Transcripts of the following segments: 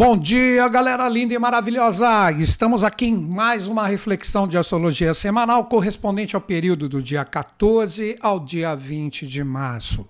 Bom dia, galera linda e maravilhosa! Estamos aqui em mais uma reflexão de astrologia semanal correspondente ao período do dia 14 ao dia 20 de março.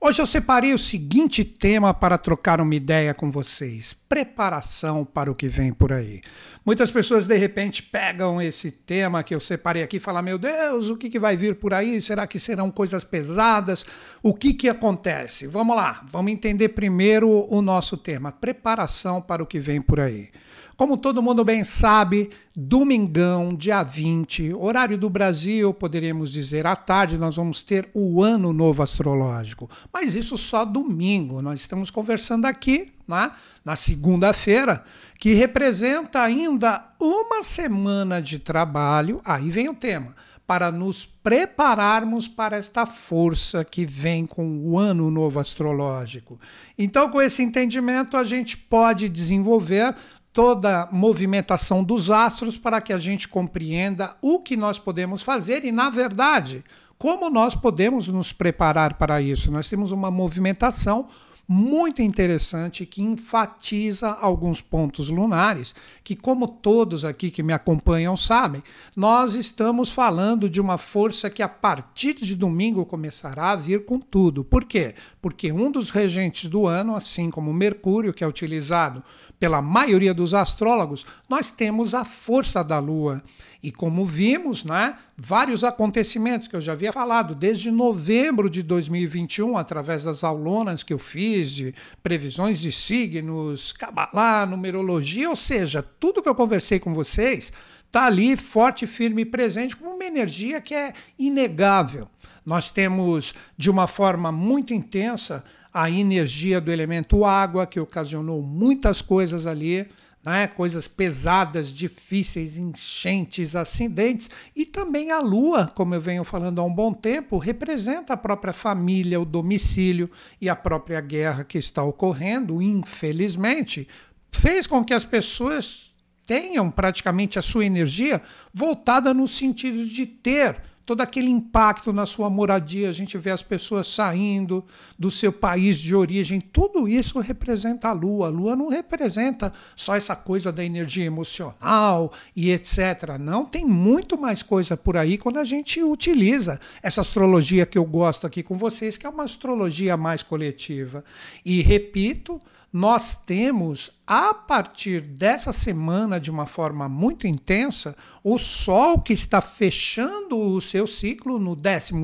Hoje eu separei o seguinte tema para trocar uma ideia com vocês: preparação para o que vem por aí. Muitas pessoas de repente pegam esse tema que eu separei aqui e falam: Meu Deus, o que, que vai vir por aí? Será que serão coisas pesadas? O que, que acontece? Vamos lá, vamos entender primeiro o nosso tema: preparação para o que vem por aí. Como todo mundo bem sabe, domingão, dia 20, horário do Brasil, poderíamos dizer à tarde, nós vamos ter o Ano Novo Astrológico. Mas isso só domingo. Nós estamos conversando aqui né, na segunda-feira, que representa ainda uma semana de trabalho. Aí vem o tema para nos prepararmos para esta força que vem com o ano novo astrológico. Então, com esse entendimento, a gente pode desenvolver toda a movimentação dos astros para que a gente compreenda o que nós podemos fazer e, na verdade, como nós podemos nos preparar para isso. Nós temos uma movimentação muito interessante que enfatiza alguns pontos lunares, que, como todos aqui que me acompanham sabem, nós estamos falando de uma força que a partir de domingo começará a vir com tudo. Por quê? Porque um dos regentes do ano, assim como Mercúrio, que é utilizado pela maioria dos astrólogos, nós temos a força da Lua. E como vimos, né, vários acontecimentos que eu já havia falado, desde novembro de 2021, através das aulonas que eu fiz, de previsões de signos, cabalá, numerologia, ou seja, tudo que eu conversei com vocês está ali forte, firme e presente, com uma energia que é inegável. Nós temos, de uma forma muito intensa, a energia do elemento água, que ocasionou muitas coisas ali, né? coisas pesadas, difíceis, enchentes, acidentes, e também a lua, como eu venho falando há um bom tempo, representa a própria família, o domicílio e a própria guerra que está ocorrendo, infelizmente, fez com que as pessoas tenham praticamente a sua energia voltada no sentido de ter todo aquele impacto na sua moradia, a gente vê as pessoas saindo do seu país de origem, tudo isso representa a Lua. A Lua não representa só essa coisa da energia emocional e etc. Não, tem muito mais coisa por aí quando a gente utiliza essa astrologia que eu gosto aqui com vocês, que é uma astrologia mais coletiva. E repito, nós temos, a partir dessa semana, de uma forma muito intensa, o Sol que está fechando o seu ciclo no 12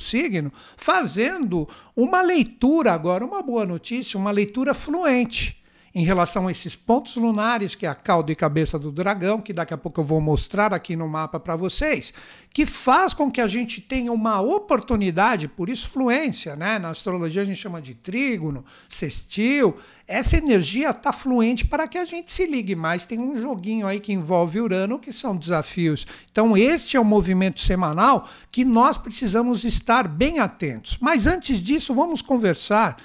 signo, fazendo uma leitura, agora, uma boa notícia, uma leitura fluente em relação a esses pontos lunares, que é a cauda e cabeça do dragão, que daqui a pouco eu vou mostrar aqui no mapa para vocês, que faz com que a gente tenha uma oportunidade, por isso fluência, né? Na astrologia a gente chama de trígono, sextil. Essa energia está fluente para que a gente se ligue mais. Tem um joguinho aí que envolve Urano, que são desafios. Então, este é o movimento semanal que nós precisamos estar bem atentos. Mas antes disso, vamos conversar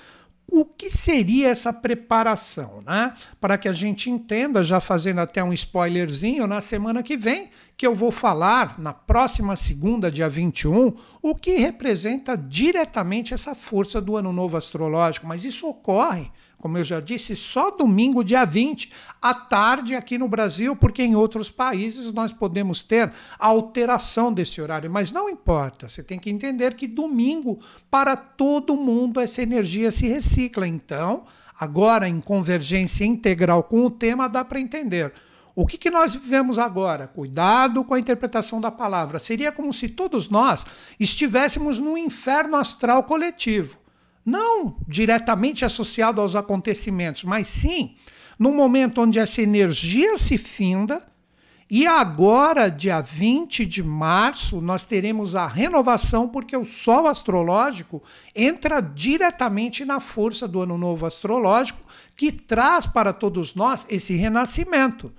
o que seria essa preparação, né? Para que a gente entenda, já fazendo até um spoilerzinho, na semana que vem, que eu vou falar, na próxima segunda, dia 21, o que representa diretamente essa força do ano novo astrológico. Mas isso ocorre como eu já disse, só domingo, dia 20, à tarde aqui no Brasil, porque em outros países nós podemos ter alteração desse horário. Mas não importa, você tem que entender que domingo, para todo mundo, essa energia se recicla. Então, agora em convergência integral com o tema, dá para entender. O que, que nós vivemos agora? Cuidado com a interpretação da palavra. Seria como se todos nós estivéssemos no inferno astral coletivo não diretamente associado aos acontecimentos, mas sim no momento onde essa energia se finda. E agora, dia 20 de março, nós teremos a renovação, porque o Sol astrológico entra diretamente na força do Ano Novo Astrológico, que traz para todos nós esse renascimento.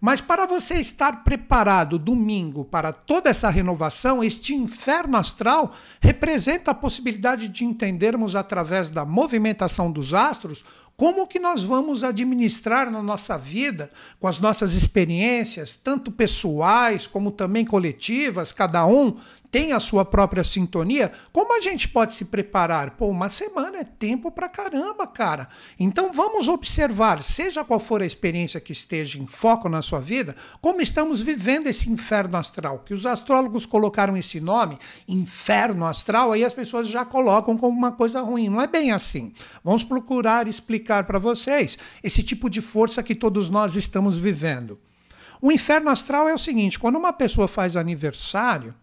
Mas para você estar preparado domingo para toda essa renovação, este inferno astral representa a possibilidade de entendermos através da movimentação dos astros como que nós vamos administrar na nossa vida, com as nossas experiências, tanto pessoais como também coletivas, cada um tem a sua própria sintonia, como a gente pode se preparar? Pô, uma semana é tempo pra caramba, cara. Então vamos observar, seja qual for a experiência que esteja em foco na sua vida, como estamos vivendo esse inferno astral. Que os astrólogos colocaram esse nome, inferno astral, aí as pessoas já colocam como uma coisa ruim. Não é bem assim. Vamos procurar explicar para vocês esse tipo de força que todos nós estamos vivendo. O inferno astral é o seguinte: quando uma pessoa faz aniversário,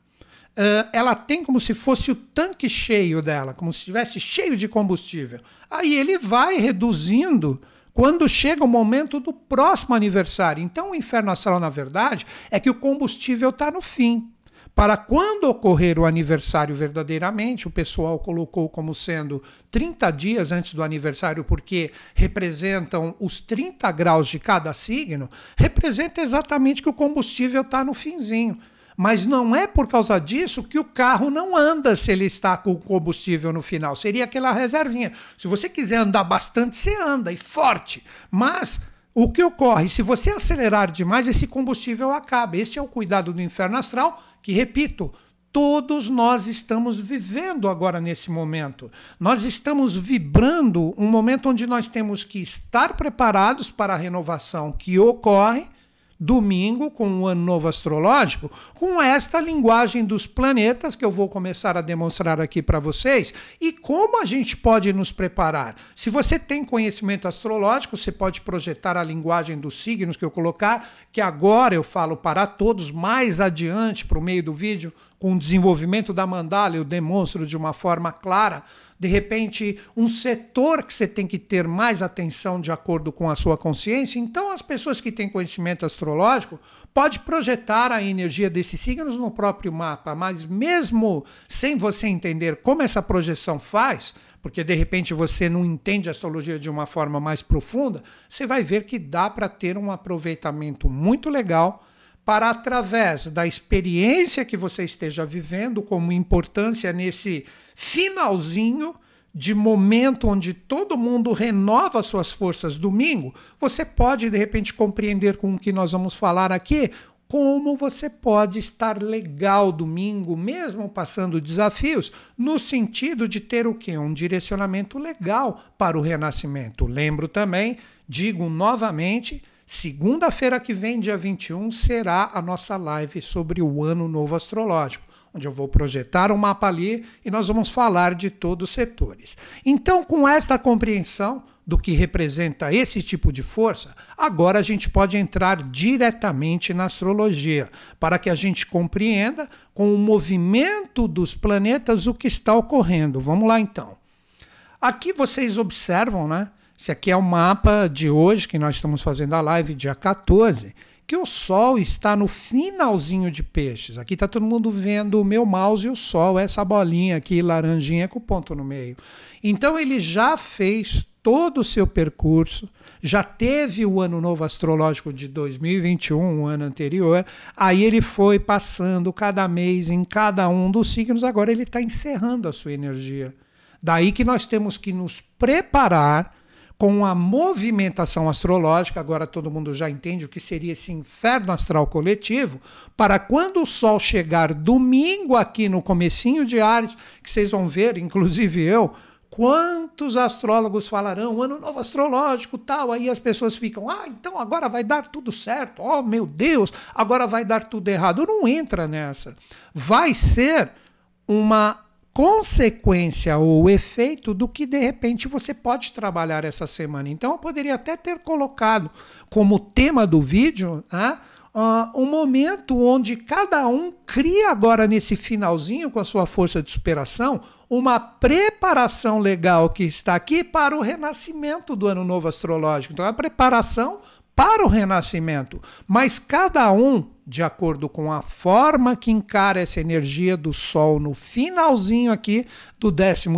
ela tem como se fosse o tanque cheio dela, como se estivesse cheio de combustível. Aí ele vai reduzindo quando chega o momento do próximo aniversário. Então, o inferno astral, na verdade, é que o combustível está no fim. Para quando ocorrer o aniversário verdadeiramente, o pessoal colocou como sendo 30 dias antes do aniversário, porque representam os 30 graus de cada signo, representa exatamente que o combustível está no finzinho. Mas não é por causa disso que o carro não anda se ele está com combustível no final. Seria aquela reservinha. Se você quiser andar bastante, você anda e forte. Mas o que ocorre? Se você acelerar demais, esse combustível acaba. Este é o cuidado do inferno astral, que, repito, todos nós estamos vivendo agora nesse momento. Nós estamos vibrando um momento onde nós temos que estar preparados para a renovação que ocorre domingo, com o ano novo astrológico, com esta linguagem dos planetas que eu vou começar a demonstrar aqui para vocês e como a gente pode nos preparar. Se você tem conhecimento astrológico, você pode projetar a linguagem dos signos que eu colocar, que agora eu falo para todos, mais adiante, para o meio do vídeo, com o desenvolvimento da mandala, eu demonstro de uma forma clara de repente, um setor que você tem que ter mais atenção de acordo com a sua consciência. Então, as pessoas que têm conhecimento astrológico pode projetar a energia desses signos no próprio mapa, mas mesmo sem você entender como essa projeção faz, porque de repente você não entende a astrologia de uma forma mais profunda, você vai ver que dá para ter um aproveitamento muito legal para através da experiência que você esteja vivendo, como importância nesse finalzinho de momento onde todo mundo renova suas forças domingo, você pode de repente compreender com o que nós vamos falar aqui como você pode estar legal domingo, mesmo passando desafios, no sentido de ter o quê? Um direcionamento legal para o renascimento. Lembro também, digo novamente, segunda-feira que vem, dia 21, será a nossa live sobre o ano novo astrológico onde eu vou projetar um mapa ali e nós vamos falar de todos os setores. Então, com esta compreensão do que representa esse tipo de força, agora a gente pode entrar diretamente na astrologia, para que a gente compreenda com o movimento dos planetas o que está ocorrendo. Vamos lá então. Aqui vocês observam, né? Esse aqui é o mapa de hoje que nós estamos fazendo a live dia 14 que o Sol está no finalzinho de peixes. Aqui está todo mundo vendo o meu mouse e o Sol, essa bolinha aqui, laranjinha com ponto no meio. Então ele já fez todo o seu percurso, já teve o ano novo astrológico de 2021, o ano anterior, aí ele foi passando cada mês em cada um dos signos, agora ele está encerrando a sua energia. Daí que nós temos que nos preparar com a movimentação astrológica, agora todo mundo já entende o que seria esse inferno astral coletivo, para quando o Sol chegar domingo aqui no comecinho de Ares, que vocês vão ver, inclusive eu, quantos astrólogos falarão ano novo astrológico tal, aí as pessoas ficam, ah, então agora vai dar tudo certo, oh meu Deus, agora vai dar tudo errado. Não entra nessa. Vai ser uma consequência ou efeito do que de repente você pode trabalhar essa semana. Então eu poderia até ter colocado como tema do vídeo né, uh, um momento onde cada um cria agora nesse finalzinho com a sua força de superação uma preparação legal que está aqui para o renascimento do ano novo astrológico. Então a preparação para o renascimento, mas cada um de acordo com a forma que encara essa energia do Sol no finalzinho aqui do 12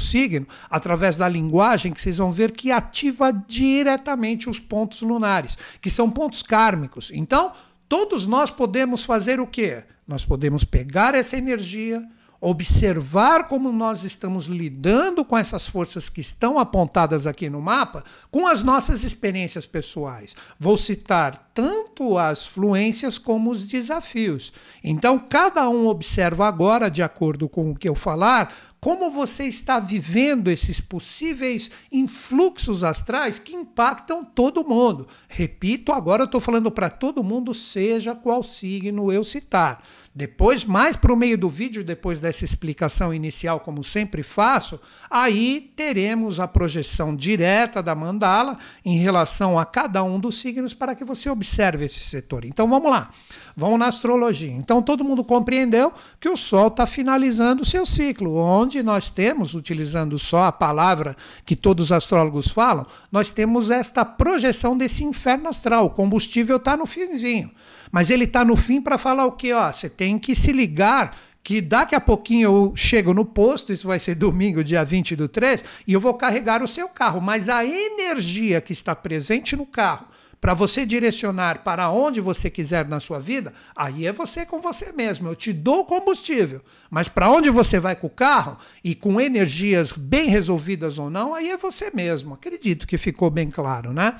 signo, através da linguagem que vocês vão ver que ativa diretamente os pontos lunares, que são pontos kármicos. Então, todos nós podemos fazer o quê? Nós podemos pegar essa energia, observar como nós estamos lidando com essas forças que estão apontadas aqui no mapa com as nossas experiências pessoais. Vou citar tanto as fluências como os desafios. Então, cada um observa agora, de acordo com o que eu falar, como você está vivendo esses possíveis influxos astrais que impactam todo mundo. Repito, agora eu estou falando para todo mundo, seja qual signo eu citar. Depois, mais para o meio do vídeo, depois dessa explicação inicial, como sempre faço, aí teremos a projeção direta da mandala em relação a cada um dos signos para que você observe esse setor. Então vamos lá, vamos na astrologia. Então todo mundo compreendeu que o Sol está finalizando o seu ciclo, onde nós temos, utilizando só a palavra que todos os astrólogos falam, nós temos esta projeção desse inferno astral. O combustível está no finzinho. Mas ele está no fim para falar o quê? Ó, você tem que se ligar que daqui a pouquinho eu chego no posto, isso vai ser domingo, dia 20 do 3, e eu vou carregar o seu carro. Mas a energia que está presente no carro, para você direcionar para onde você quiser na sua vida, aí é você com você mesmo. Eu te dou combustível, mas para onde você vai com o carro e com energias bem resolvidas ou não, aí é você mesmo. Acredito que ficou bem claro, né?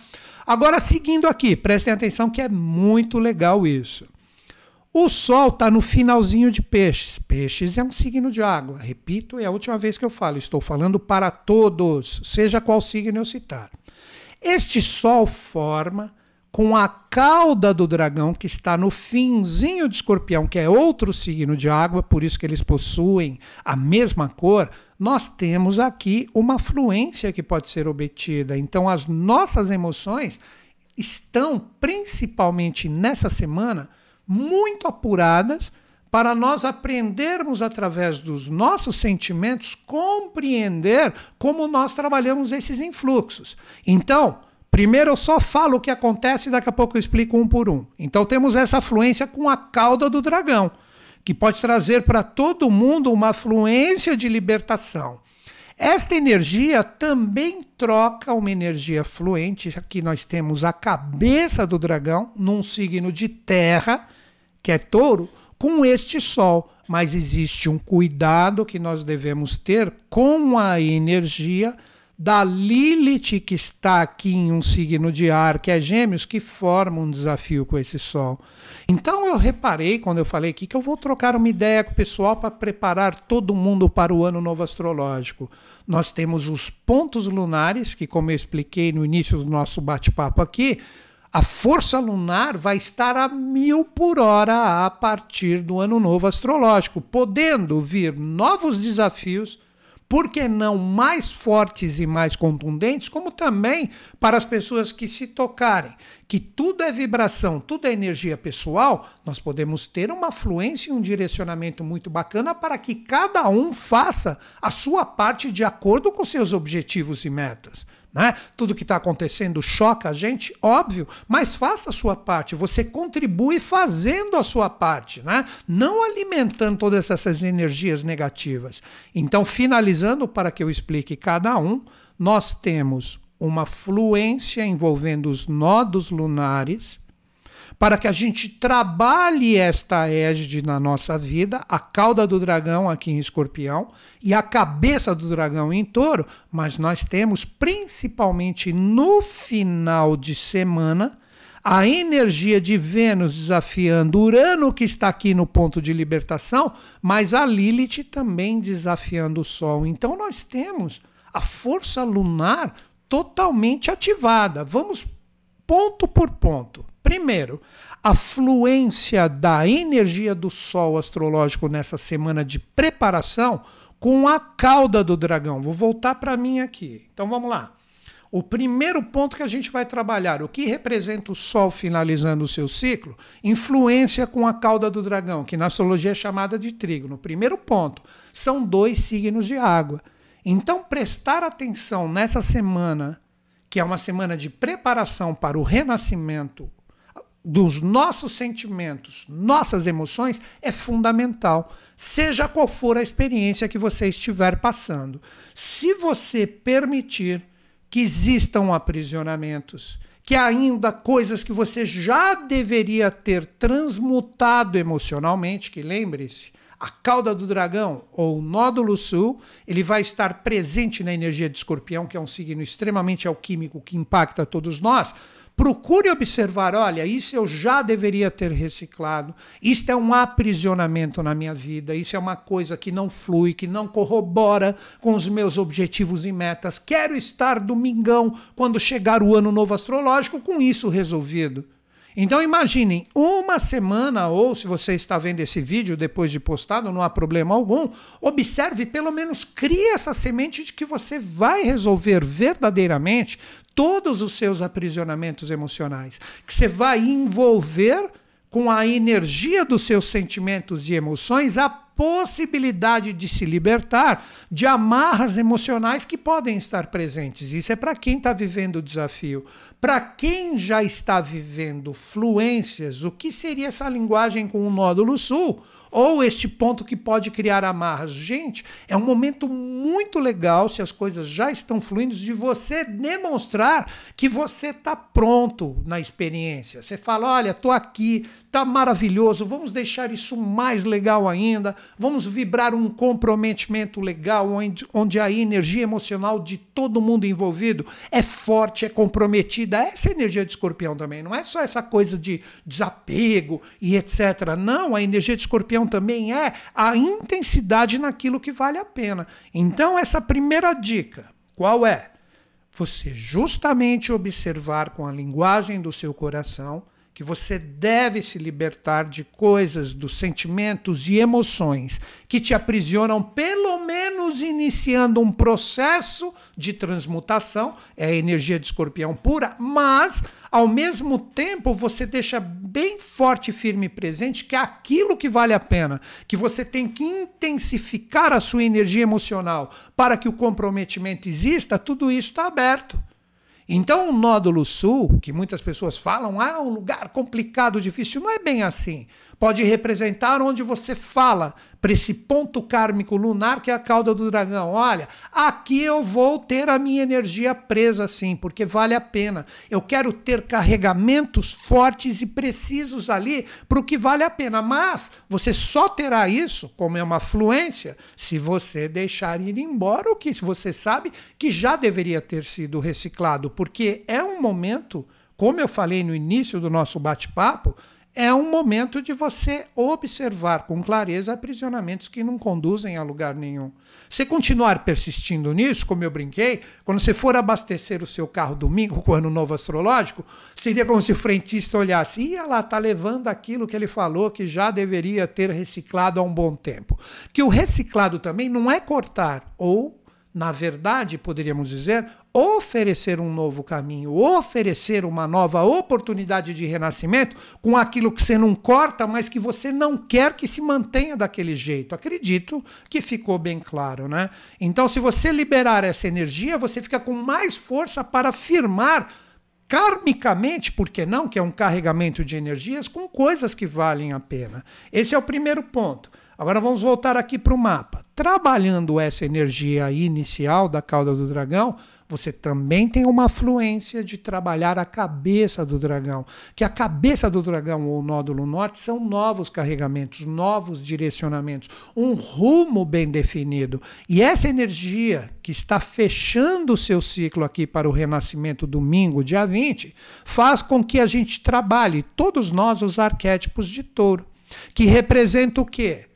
Agora, seguindo aqui, prestem atenção que é muito legal isso. O Sol está no finalzinho de Peixes. Peixes é um signo de água. Repito, é a última vez que eu falo. Estou falando para todos, seja qual signo eu citar. Este Sol forma com a cauda do dragão que está no finzinho de escorpião, que é outro signo de água, por isso que eles possuem a mesma cor, nós temos aqui uma fluência que pode ser obtida. Então, as nossas emoções estão, principalmente nessa semana, muito apuradas para nós aprendermos através dos nossos sentimentos compreender como nós trabalhamos esses influxos. Então, primeiro eu só falo o que acontece e daqui a pouco eu explico um por um. Então temos essa fluência com a cauda do dragão que pode trazer para todo mundo uma fluência de libertação. Esta energia também troca uma energia fluente. Aqui nós temos a cabeça do dragão num signo de terra, que é touro, com este sol. Mas existe um cuidado que nós devemos ter com a energia da Lilith, que está aqui em um signo de ar, que é Gêmeos, que forma um desafio com esse Sol. Então eu reparei, quando eu falei aqui, que eu vou trocar uma ideia com o pessoal para preparar todo mundo para o ano novo astrológico. Nós temos os pontos lunares, que, como eu expliquei no início do nosso bate-papo aqui, a força lunar vai estar a mil por hora a partir do ano novo astrológico, podendo vir novos desafios por que não mais fortes e mais contundentes, como também para as pessoas que se tocarem, que tudo é vibração, tudo é energia pessoal, nós podemos ter uma fluência e um direcionamento muito bacana para que cada um faça a sua parte de acordo com seus objetivos e metas. Né? Tudo que está acontecendo choca a gente, óbvio, mas faça a sua parte. Você contribui fazendo a sua parte, né? não alimentando todas essas energias negativas. Então, finalizando, para que eu explique cada um, nós temos uma fluência envolvendo os nodos lunares para que a gente trabalhe esta égide na nossa vida, a cauda do dragão aqui em escorpião e a cabeça do dragão em touro, mas nós temos principalmente no final de semana a energia de Vênus desafiando Urano, que está aqui no ponto de libertação, mas a Lilith também desafiando o Sol. Então nós temos a força lunar totalmente ativada. Vamos ponto por ponto. Primeiro, a fluência da energia do Sol astrológico nessa semana de preparação com a cauda do dragão. Vou voltar para mim aqui. Então vamos lá. O primeiro ponto que a gente vai trabalhar, o que representa o Sol finalizando o seu ciclo, influência com a cauda do dragão, que na astrologia é chamada de trígono. Primeiro ponto, são dois signos de água. Então, prestar atenção nessa semana, que é uma semana de preparação para o renascimento dos nossos sentimentos, nossas emoções, é fundamental, seja qual for a experiência que você estiver passando. Se você permitir que existam aprisionamentos, que ainda coisas que você já deveria ter transmutado emocionalmente, que lembre-se, A cauda do dragão, ou nódulo sul, ele vai estar presente na energia de escorpião, que é um signo extremamente alquímico que impacta todos nós. Procure observar, olha, isso eu já deveria ter reciclado. Isto é um aprisionamento na minha vida. Isso é uma coisa que não flui, que não corrobora com os meus objetivos e metas. Quero estar domingão, quando chegar o ano novo astrológico, com isso resolvido. Então imaginem, uma semana, ou se você está vendo esse vídeo depois de postado, não há problema algum, observe, pelo menos crie essa semente de que você vai resolver verdadeiramente todos os seus aprisionamentos emocionais, que você vai envolver com a energia dos seus sentimentos e emoções a possibilidade de se libertar de amarras emocionais que podem estar presentes. Isso é para quem está vivendo o desafio. Para quem já está vivendo fluências, o que seria essa linguagem com o nódulo sul? Ou este ponto que pode criar amarras. Gente, é um momento muito legal, se as coisas já estão fluindo, de você demonstrar que você está pronto na experiência. Você fala: olha, estou aqui, tá maravilhoso, vamos deixar isso mais legal ainda, vamos vibrar um comprometimento legal, onde, onde a energia emocional de todo mundo envolvido é forte, é comprometida. Essa é a energia de escorpião também, não é só essa coisa de desapego e etc. Não, a energia de escorpião também é a intensidade naquilo que vale a pena. Então, essa primeira dica, qual é? Você justamente observar com a linguagem do seu coração que você deve se libertar de coisas, dos sentimentos e emoções que te aprisionam, pelo menos iniciando um processo de transmutação, é a energia de escorpião pura, mas ao mesmo tempo você deixa bem forte, firme e presente que é aquilo que vale a pena, que você tem que intensificar a sua energia emocional para que o comprometimento exista, tudo isso está aberto. Então, o nódulo sul, que muitas pessoas falam, ah, um lugar complicado, difícil, não é bem assim. Pode representar onde você fala para esse ponto kármico lunar que é a cauda do dragão. Olha, aqui eu vou ter a minha energia presa assim, porque vale a pena. Eu quero ter carregamentos fortes e precisos ali para o que vale a pena. Mas você só terá isso, como é uma fluência, se você deixar ir embora o que você sabe que já deveria ter sido reciclado, porque é um momento, como eu falei no início do nosso bate-papo, é um momento de você observar com clareza aprisionamentos que não conduzem a lugar nenhum. Se continuar persistindo nisso, como eu brinquei, quando você for abastecer o seu carro domingo com o ano novo astrológico, seria como se o frentista olhasse, ia lá, está levando aquilo que ele falou que já deveria ter reciclado há um bom tempo. Que o reciclado também não é cortar ou na verdade, poderíamos dizer, oferecer um novo caminho, oferecer uma nova oportunidade de renascimento com aquilo que você não corta, mas que você não quer que se mantenha daquele jeito. Acredito que ficou bem claro, né? Então, se você liberar essa energia, você fica com mais força para firmar karmicamente, por que não, que é um carregamento de energias com coisas que valem a pena. Esse é o primeiro ponto. Agora vamos voltar aqui para o mapa. Trabalhando essa energia inicial da cauda do dragão, você também tem uma fluência de trabalhar a cabeça do dragão. Que a cabeça do dragão ou o nódulo norte são novos carregamentos, novos direcionamentos, um rumo bem definido. E essa energia que está fechando o seu ciclo aqui para o renascimento domingo, dia 20, faz com que a gente trabalhe, todos nós, os arquétipos de touro. Que representa o quê?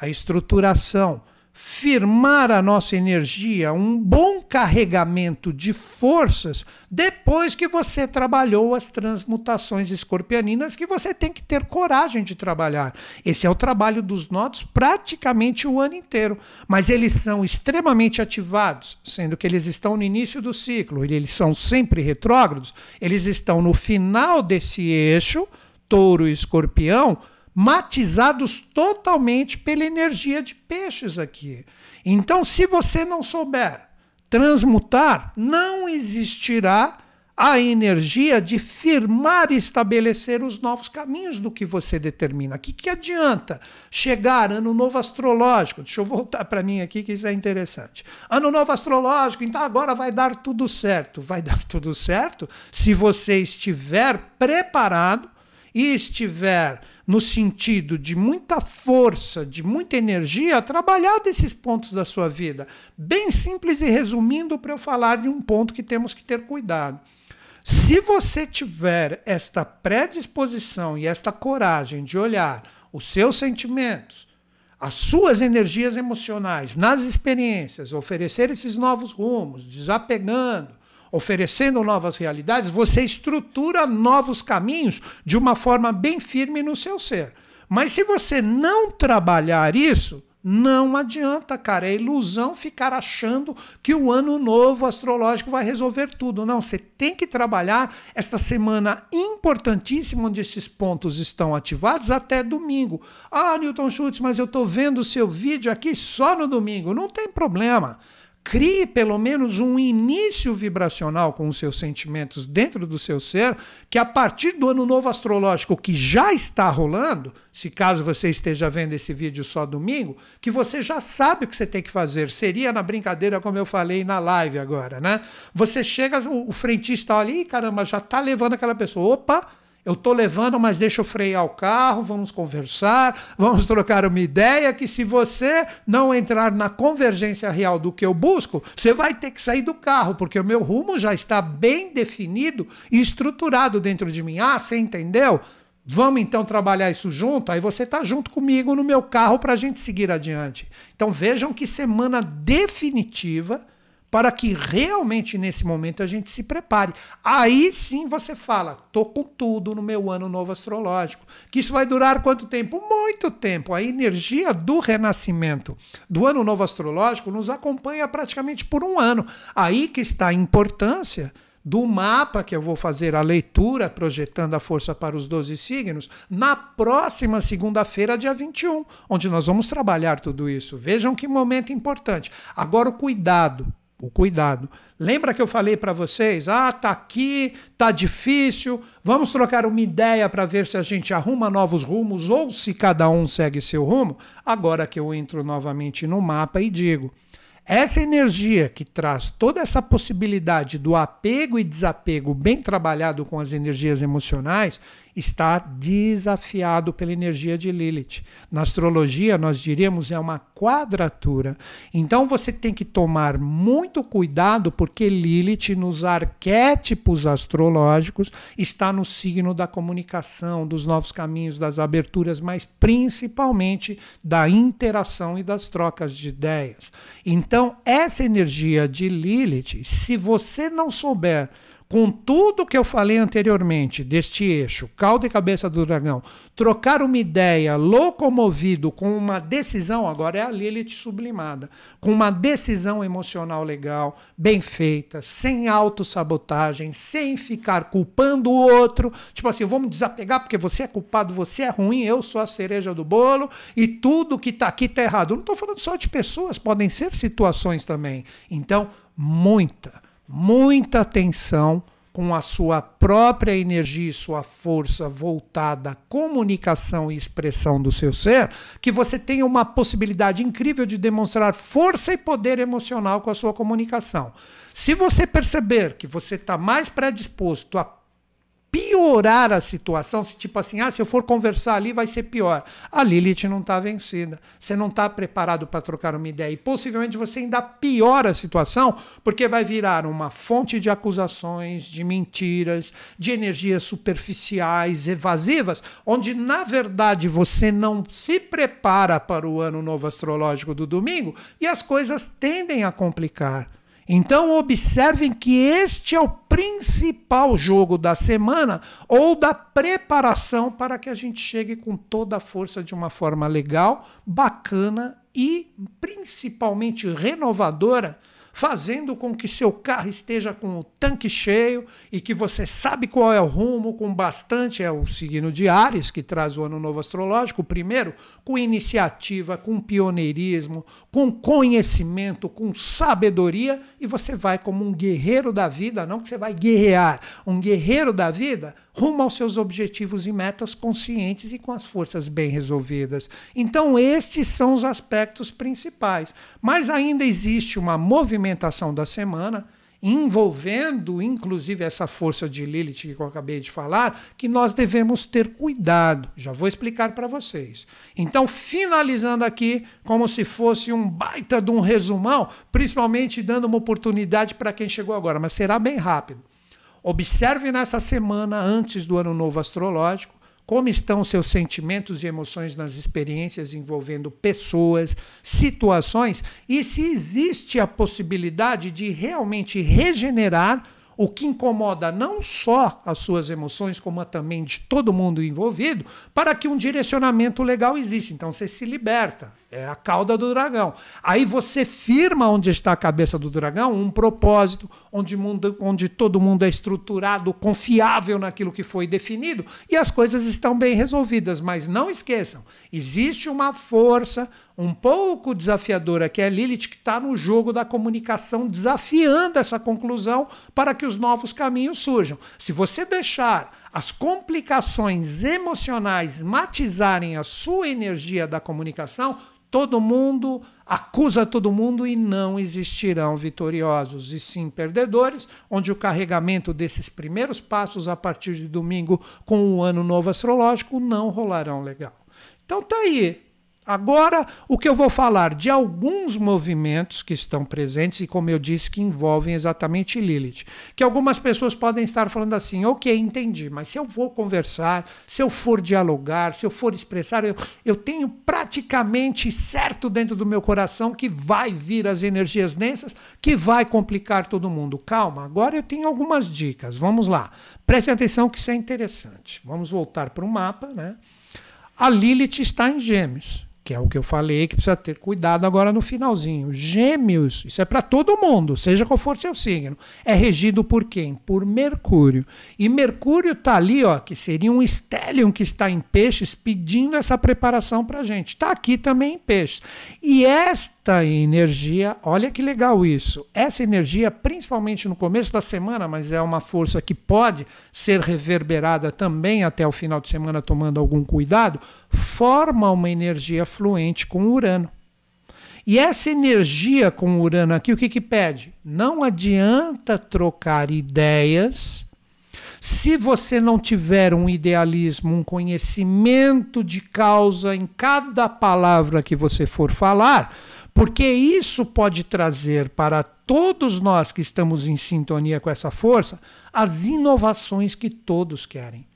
A estruturação, firmar a nossa energia, um bom carregamento de forças depois que você trabalhou as transmutações escorpianinas que você tem que ter coragem de trabalhar. Esse é o trabalho dos nodos praticamente o ano inteiro, mas eles são extremamente ativados, sendo que eles estão no início do ciclo, eles são sempre retrógrados, eles estão no final desse eixo, touro e escorpião, matizados totalmente pela energia de peixes aqui. Então, se você não souber transmutar, não existirá a energia de firmar e estabelecer os novos caminhos do que você determina. O que, que adianta chegar ano novo astrológico? Deixa eu voltar para mim aqui, que isso é interessante. Ano novo astrológico, então agora vai dar tudo certo. Vai dar tudo certo se você estiver preparado e estiver no sentido de muita força, de muita energia, trabalhar desses pontos da sua vida. Bem simples e resumindo, para eu falar de um ponto que temos que ter cuidado. Se você tiver esta predisposição e esta coragem de olhar os seus sentimentos, as suas energias emocionais nas experiências, oferecer esses novos rumos, desapegando, oferecendo novas realidades, você estrutura novos caminhos de uma forma bem firme no seu ser. Mas se você não trabalhar isso, não adianta, cara. É ilusão ficar achando que o ano novo astrológico vai resolver tudo. Não, você tem que trabalhar esta semana importantíssima, onde esses pontos estão ativados, até domingo. Ah, Newton Schultz, mas eu estou vendo o seu vídeo aqui só no domingo. Não tem problema crie pelo menos um início vibracional com os seus sentimentos dentro do seu ser, que a partir do ano novo astrológico que já está rolando, se caso você esteja vendo esse vídeo só domingo, que você já sabe o que você tem que fazer. Seria na brincadeira, como eu falei na live agora, né? Você chega, o, frentista ali, caramba, já está levando aquela pessoa. Opa! Eu estou levando, mas deixa eu frear o carro, vamos conversar, vamos trocar uma ideia que se você não entrar na convergência real do que eu busco, você vai ter que sair do carro, porque o meu rumo já está bem definido e estruturado dentro de mim. Ah, você entendeu? Vamos então trabalhar isso junto? Aí você está junto comigo no meu carro para a gente seguir adiante. Então vejam que semana definitiva para que realmente nesse momento a gente se prepare. Aí sim você fala, tô com tudo no meu ano novo astrológico. Que isso vai durar quanto tempo? Muito tempo. A energia do renascimento do ano novo astrológico nos acompanha praticamente por um ano. Aí que está a importância do mapa que eu vou fazer a leitura projetando a força para os 12 signos na próxima segunda-feira, dia 21, onde nós vamos trabalhar tudo isso. Vejam que momento importante. Agora o cuidado o cuidado. Lembra que eu falei para vocês? Ah, tá aqui, tá difícil. Vamos trocar uma ideia para ver se a gente arruma novos rumos ou se cada um segue seu rumo. Agora que eu entro novamente no mapa e digo: essa energia que traz toda essa possibilidade do apego e desapego bem trabalhado com as energias emocionais está desafiado pela energia de Lilith. Na astrologia, nós diríamos é uma quadratura. Então você tem que tomar muito cuidado porque Lilith nos arquétipos astrológicos está no signo da comunicação, dos novos caminhos, das aberturas, mas principalmente da interação e das trocas de ideias. Então, essa energia de Lilith, se você não souber com tudo que eu falei anteriormente deste eixo, cauda e cabeça do dragão, trocar uma ideia locomovido com uma decisão, agora é a Lilith sublimada, com uma decisão emocional legal, bem feita, sem autossabotagem, sem ficar culpando o outro, tipo assim, vamos desapegar porque você é culpado, você é ruim, eu sou a cereja do bolo e tudo que está aqui está errado. Eu não estou falando só de pessoas, podem ser situações também. Então, muita muita atenção com a sua própria energia e sua força voltada à comunicação e expressão do seu ser, que você tenha uma possibilidade incrível de demonstrar força e poder emocional com a sua comunicação. Se você perceber que você está mais predisposto a piorar a situação, se tipo assim, ah, se eu for conversar ali vai ser pior. A Lilith não está vencida. Você não está preparado para trocar uma ideia. E possivelmente você ainda piora a situação, porque vai virar uma fonte de acusações, de mentiras, de energias superficiais, evasivas, onde na verdade você não se prepara para o ano novo astrológico do domingo e as coisas tendem a complicar. Então observem que este é o principal jogo da semana ou da preparação para que a gente chegue com toda a força de uma forma legal, bacana e principalmente renovadora fazendo com que seu carro esteja com o tanque cheio e que você sabe qual é o rumo, com bastante, é o signo de Ares, que traz o ano novo astrológico, primeiro, com iniciativa, com pioneirismo, com conhecimento, com sabedoria, e você vai como um guerreiro da vida, não que você vai guerrear, um guerreiro da vida rumo aos seus objetivos e metas conscientes e com as forças bem resolvidas. Então, estes são os aspectos principais. Mas ainda existe uma movimentação da semana envolvendo inclusive essa força de Lilith que eu acabei de falar, que nós devemos ter cuidado. Já vou explicar para vocês. Então, finalizando aqui, como se fosse um baita de um resumão, principalmente dando uma oportunidade para quem chegou agora, mas será bem rápido. Observe nessa semana antes do ano novo astrológico como estão seus sentimentos e emoções nas experiências envolvendo pessoas, situações e se existe a possibilidade de realmente regenerar o que incomoda não só as suas emoções, como também de todo mundo envolvido, para que um direcionamento legal exista. Então você se liberta. É a cauda do dragão. Aí você firma onde está a cabeça do dragão um propósito, onde, mundo, onde todo mundo é estruturado, confiável naquilo que foi definido, e as coisas estão bem resolvidas. Mas não esqueçam: existe uma força um pouco desafiadora, que é a Lilith, que está no jogo da comunicação, desafiando essa conclusão para que os novos caminhos surjam. Se você deixar as complicações emocionais matizarem a sua energia da comunicação, todo mundo acusa todo mundo e não existirão vitoriosos, e sim perdedores, onde o carregamento desses primeiros passos a partir de domingo com o ano novo astrológico não rolarão legal. Então tá aí, Agora, o que eu vou falar de alguns movimentos que estão presentes e, como eu disse, que envolvem exatamente Lilith. Que algumas pessoas podem estar falando assim: ok, entendi, mas se eu vou conversar, se eu for dialogar, se eu for expressar, eu, eu tenho praticamente certo dentro do meu coração que vai vir as energias densas, que vai complicar todo mundo. Calma, agora eu tenho algumas dicas. Vamos lá. Prestem atenção que isso é interessante. Vamos voltar para o mapa, né? A Lilith está em Gêmeos que é o que eu falei que precisa ter cuidado agora no finalzinho. Gêmeos, isso é para todo mundo, seja qual for seu signo. É regido por quem? Por Mercúrio. E Mercúrio está ali, ó, que seria um stellium que está em peixes, pedindo essa preparação para gente. Está aqui também em peixes. E esta energia, olha que legal isso. Essa energia, principalmente no começo da semana, mas é uma força que pode ser reverberada também até o final de semana, tomando algum cuidado, forma uma energia fluente com Urano. E essa energia com Urano aqui, o que, que pede? Não adianta trocar ideias se você não tiver um idealismo, um conhecimento de causa em cada palavra que você for falar, porque isso pode trazer para todos nós que estamos em sintonia com essa força as inovações que todos querem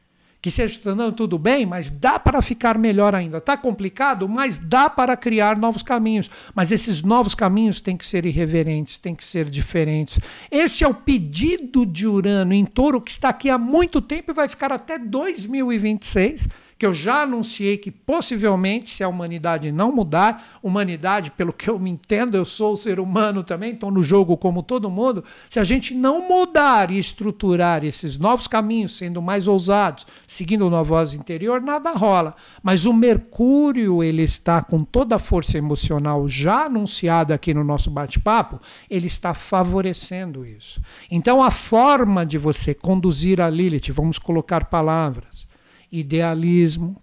que seja andando tudo bem, mas dá para ficar melhor ainda. Está complicado, mas dá para criar novos caminhos. Mas esses novos caminhos têm que ser irreverentes, têm que ser diferentes. Esse é o pedido de Urano em touro que está aqui há muito tempo e vai ficar até 2026 que eu já anunciei que possivelmente, se a humanidade não mudar, humanidade, pelo que eu me entendo, eu sou ser humano também, estou no jogo como todo mundo, se a gente não mudar e estruturar esses novos caminhos, sendo mais ousados, seguindo uma voz interior, nada rola. Mas o Mercúrio, ele está com toda a força emocional já anunciada aqui no nosso bate-papo, ele está favorecendo isso. Então a forma de você conduzir a Lilith, vamos colocar palavras, idealismo,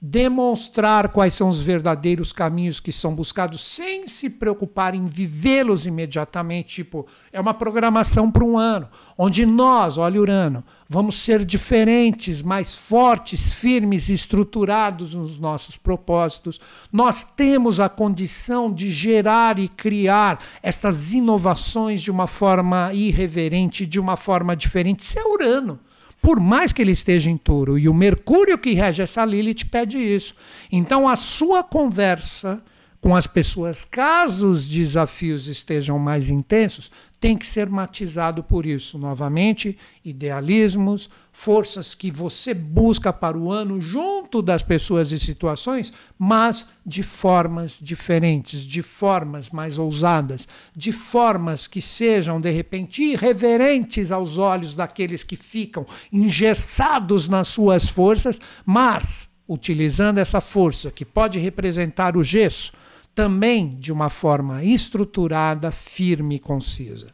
demonstrar quais são os verdadeiros caminhos que são buscados sem se preocupar em vivê-los imediatamente. Tipo, é uma programação para um ano, onde nós, olha Urano, vamos ser diferentes, mais fortes, firmes, estruturados nos nossos propósitos. Nós temos a condição de gerar e criar essas inovações de uma forma irreverente, de uma forma diferente. Isso é Urano por mais que ele esteja em touro. E o Mercúrio que rege essa Lilith pede isso. Então a sua conversa com as pessoas, caso os desafios estejam mais intensos, tem que ser matizado por isso. Novamente, idealismos, forças que você busca para o ano junto das pessoas e situações, mas de formas diferentes, de formas mais ousadas, de formas que sejam, de repente, irreverentes aos olhos daqueles que ficam engessados nas suas forças, mas utilizando essa força que pode representar o gesso também de uma forma estruturada, firme e concisa.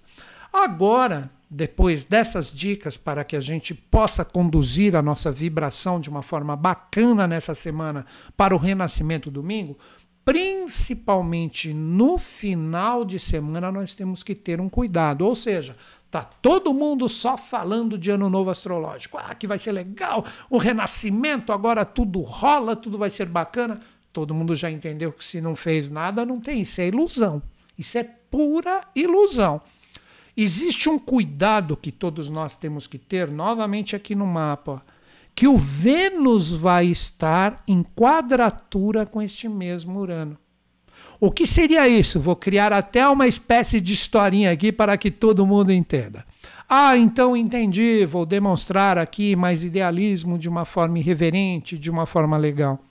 Agora, depois dessas dicas para que a gente possa conduzir a nossa vibração de uma forma bacana nessa semana para o renascimento domingo, principalmente no final de semana, nós temos que ter um cuidado. Ou seja, tá todo mundo só falando de ano novo astrológico. Ah, que vai ser legal, o renascimento, agora tudo rola, tudo vai ser bacana. Todo mundo já entendeu que se não fez nada, não tem. Isso é ilusão. Isso é pura ilusão. Existe um cuidado que todos nós temos que ter, novamente aqui no mapa, que o Vênus vai estar em quadratura com este mesmo Urano. O que seria isso? Vou criar até uma espécie de historinha aqui para que todo mundo entenda. Ah, então entendi, vou demonstrar aqui mais idealismo de uma forma irreverente, de uma forma legal.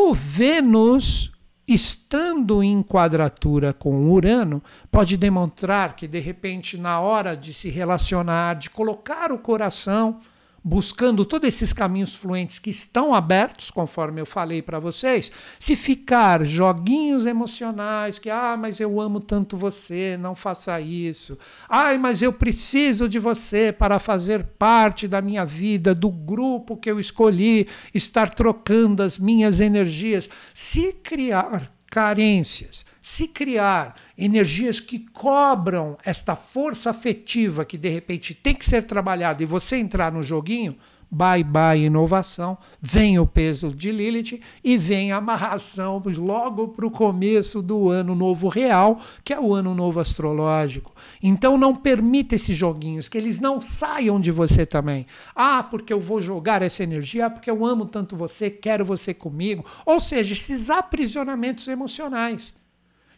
O Vênus estando em quadratura com Urano, pode demonstrar que, de repente, na hora de se relacionar, de colocar o coração buscando todos esses caminhos fluentes que estão abertos, conforme eu falei para vocês, se ficar joguinhos emocionais que, ah, mas eu amo tanto você, não faça isso. Ai, mas eu preciso de você para fazer parte da minha vida, do grupo que eu escolhi, estar trocando as minhas energias. Se criar carências, se criar energias que cobram esta força afetiva que de repente tem que ser trabalhada e você entrar no joguinho, bye bye inovação, vem o peso de Lilith e vem a amarração logo para o começo do ano novo real, que é o ano novo astrológico. Então não permita esses joguinhos, que eles não saiam de você também. Ah, porque eu vou jogar essa energia, ah, porque eu amo tanto você, quero você comigo. Ou seja, esses aprisionamentos emocionais.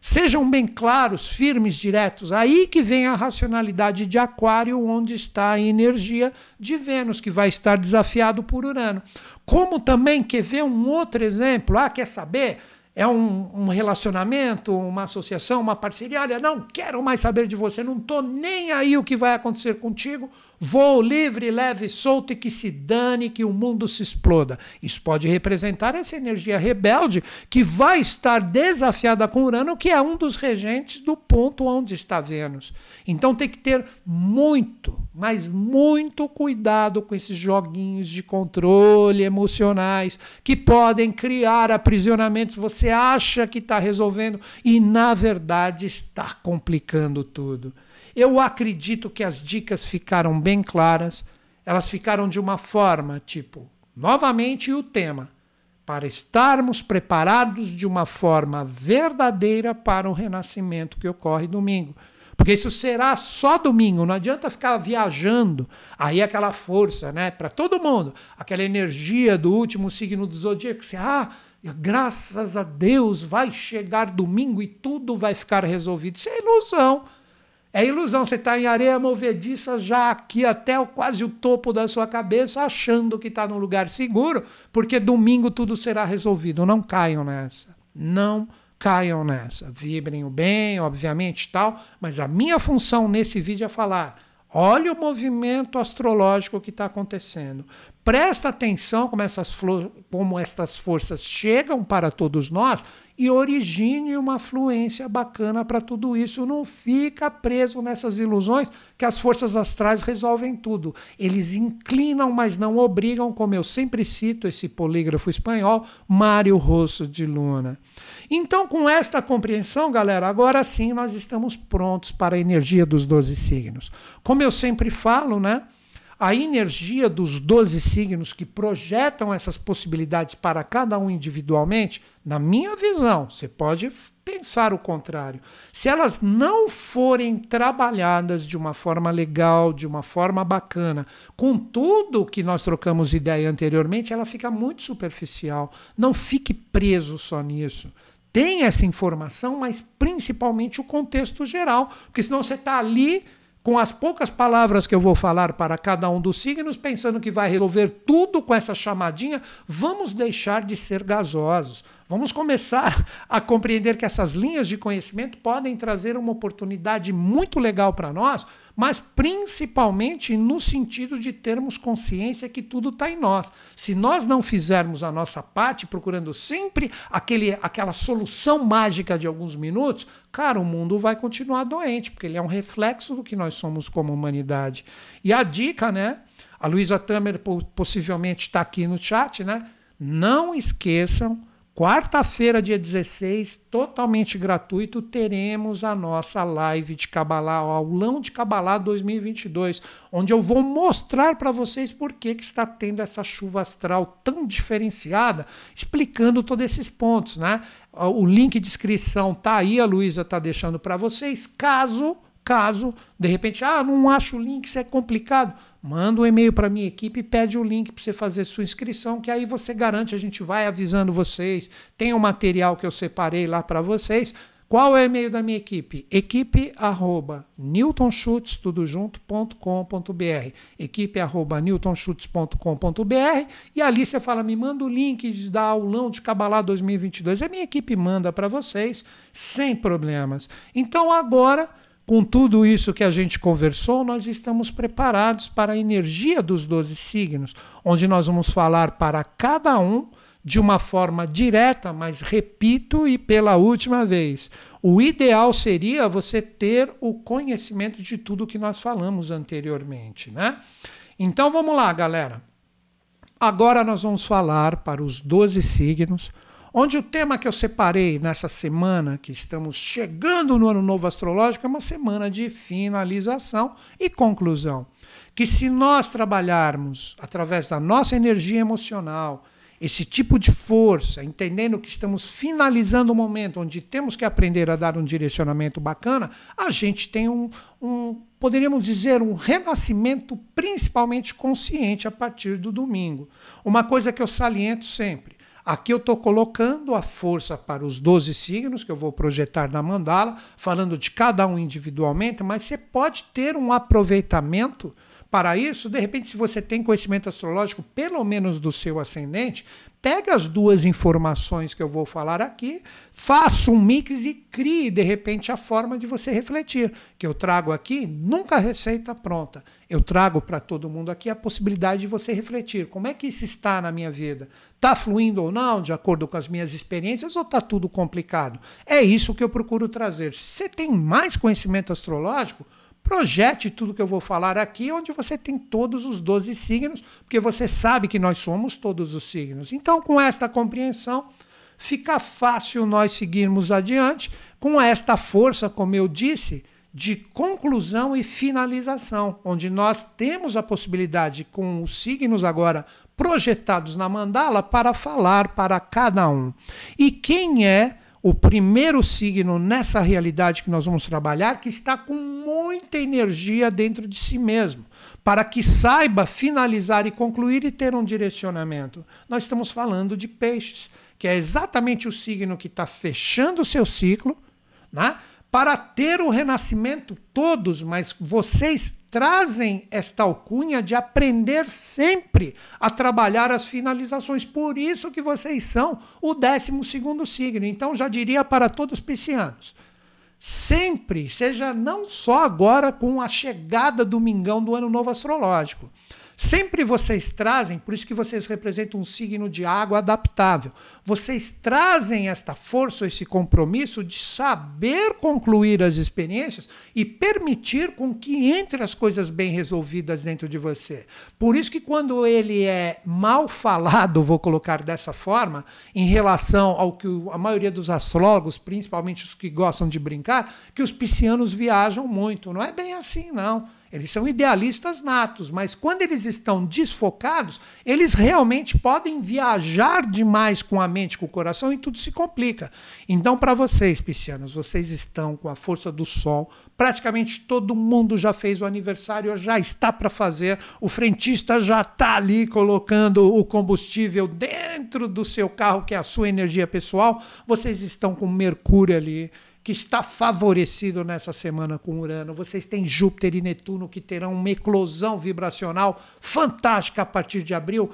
Sejam bem claros, firmes, diretos. Aí que vem a racionalidade de Aquário, onde está a energia de Vênus, que vai estar desafiado por Urano. Como também, quer ver um outro exemplo? Ah, quer saber? É um, um, relacionamento, uma associação, uma parceria. Olha, não quero mais saber de você, não estou nem aí o que vai acontecer contigo. Vou livre, leve, solto e que se dane, que o mundo se exploda. Isso pode representar essa energia rebelde que vai estar desafiada com Urano, que é um dos regentes do ponto onde está Vênus. Então tem que ter muito, mas muito cuidado com esses joguinhos de controle emocionais que podem criar aprisionamentos. Você acha que está resolvendo e, na verdade, está complicando tudo. Eu acredito que as dicas ficaram bem claras. Elas ficaram de uma forma, tipo, novamente o tema, para estarmos preparados de uma forma verdadeira para o renascimento que ocorre domingo. Porque isso será só domingo, não adianta ficar viajando. Aí aquela força, né, para todo mundo, aquela energia do último signo do zodíaco, você, ah, graças a Deus vai chegar domingo e tudo vai ficar resolvido. Isso é ilusão. É ilusão, você está em areia movediça já aqui até o, quase o topo da sua cabeça, achando que está num lugar seguro, porque domingo tudo será resolvido. Não caiam nessa. Não caiam nessa. Vibrem o bem, obviamente, tal, mas a minha função nesse vídeo é falar Olha o movimento astrológico que está acontecendo. Presta atenção como essas, como forças chegam para todos nós e origine uma fluência bacana para tudo isso. Não fica preso nessas ilusões que as forças astrais resolvem tudo. Eles inclinam, mas não obrigam, como eu sempre cito esse polígrafo espanhol, Mário Rosso de Luna. Então, com esta compreensão, galera, agora sim nós estamos prontos para a energia dos 12 signos. Como eu sempre falo, né? A energia dos 12 signos que projetam essas possibilidades para cada um individualmente, na minha visão, você pode pensar o contrário. Se elas não forem trabalhadas de uma forma legal, de uma forma bacana, com tudo que nós trocamos ideia anteriormente, ela fica muito superficial. Não fique preso só nisso tem essa informação, mas principalmente o contexto geral, porque senão você está ali com as poucas palavras que eu vou falar para cada um dos signos, pensando que vai resolver tudo com essa chamadinha, vamos deixar de ser gasosos. Vamos começar a compreender que essas linhas de conhecimento podem trazer uma oportunidade muito legal para nós, mas principalmente no sentido de termos consciência que tudo está em nós. Se nós não fizermos a nossa parte, procurando sempre aquele, aquela solução mágica de alguns minutos, cara, o mundo vai continuar doente, porque ele é um reflexo do que nós somos como humanidade. E a dica, né? A Luísa Tamer possivelmente está aqui no chat, né? Não esqueçam Quarta-feira, dia 16, totalmente gratuito, teremos a nossa live de Cabalá, aulão de Cabalá 2022, onde eu vou mostrar para vocês por que, que está tendo essa chuva astral tão diferenciada, explicando todos esses pontos. Né? O link de inscrição tá aí, a Luísa está deixando para vocês. Caso Caso, de repente, ah, não acho o link, isso é complicado, manda um e-mail para minha equipe e pede o link para você fazer sua inscrição, que aí você garante, a gente vai avisando vocês. Tem o um material que eu separei lá para vocês. Qual é o e-mail da minha equipe? Equipe arroba newtonschutz, tudo junto.com.br. Equipe arroba newtonschutz.com.br e ali você fala, me manda o link da aulão de Cabalá 2022. A minha equipe manda para vocês sem problemas. Então agora com tudo isso que a gente conversou, nós estamos preparados para a energia dos 12 signos, onde nós vamos falar para cada um de uma forma direta, mas repito e pela última vez. O ideal seria você ter o conhecimento de tudo que nós falamos anteriormente, né? Então vamos lá, galera. Agora nós vamos falar para os 12 signos onde o tema que eu separei nessa semana, que estamos chegando no ano novo astrológico, é uma semana de finalização e conclusão. Que se nós trabalharmos através da nossa energia emocional, esse tipo de força, entendendo que estamos finalizando o momento onde temos que aprender a dar um direcionamento bacana, a gente tem um, um poderíamos dizer, um renascimento principalmente consciente a partir do domingo. Uma coisa que eu saliento sempre: Aqui eu estou colocando a força para os 12 signos que eu vou projetar na mandala, falando de cada um individualmente, mas você pode ter um aproveitamento para isso. De repente, se você tem conhecimento astrológico, pelo menos do seu ascendente, Pega as duas informações que eu vou falar aqui, faça um mix e crie, de repente, a forma de você refletir. Que eu trago aqui nunca receita pronta. Eu trago para todo mundo aqui a possibilidade de você refletir. Como é que isso está na minha vida? Está fluindo ou não, de acordo com as minhas experiências, ou está tudo complicado? É isso que eu procuro trazer. Se você tem mais conhecimento astrológico, Projete tudo que eu vou falar aqui, onde você tem todos os 12 signos, porque você sabe que nós somos todos os signos. Então, com esta compreensão, fica fácil nós seguirmos adiante com esta força, como eu disse, de conclusão e finalização, onde nós temos a possibilidade, com os signos agora projetados na mandala, para falar para cada um. E quem é o primeiro signo nessa realidade que nós vamos trabalhar, que está com muita energia dentro de si mesmo, para que saiba finalizar e concluir e ter um direcionamento. Nós estamos falando de peixes, que é exatamente o signo que está fechando o seu ciclo, né? para ter o renascimento, todos, mas vocês trazem esta alcunha de aprender sempre a trabalhar as finalizações. Por isso que vocês são o 12 signo. Então já diria para todos os piscianos, sempre, seja não só agora com a chegada do mingão do ano novo astrológico, Sempre vocês trazem, por isso que vocês representam um signo de água adaptável. Vocês trazem esta força, esse compromisso de saber concluir as experiências e permitir com que entre as coisas bem resolvidas dentro de você. Por isso que quando ele é mal falado, vou colocar dessa forma, em relação ao que a maioria dos astrólogos, principalmente os que gostam de brincar, que os piscianos viajam muito. Não é bem assim, não. Eles são idealistas natos, mas quando eles estão desfocados, eles realmente podem viajar demais com a mente, com o coração e tudo se complica. Então, para vocês, piscianos, vocês estão com a força do sol. Praticamente todo mundo já fez o aniversário, já está para fazer. O frentista já está ali colocando o combustível dentro do seu carro, que é a sua energia pessoal. Vocês estão com Mercúrio ali que está favorecido nessa semana com Urano. Vocês têm Júpiter e Netuno que terão uma eclosão vibracional fantástica a partir de abril.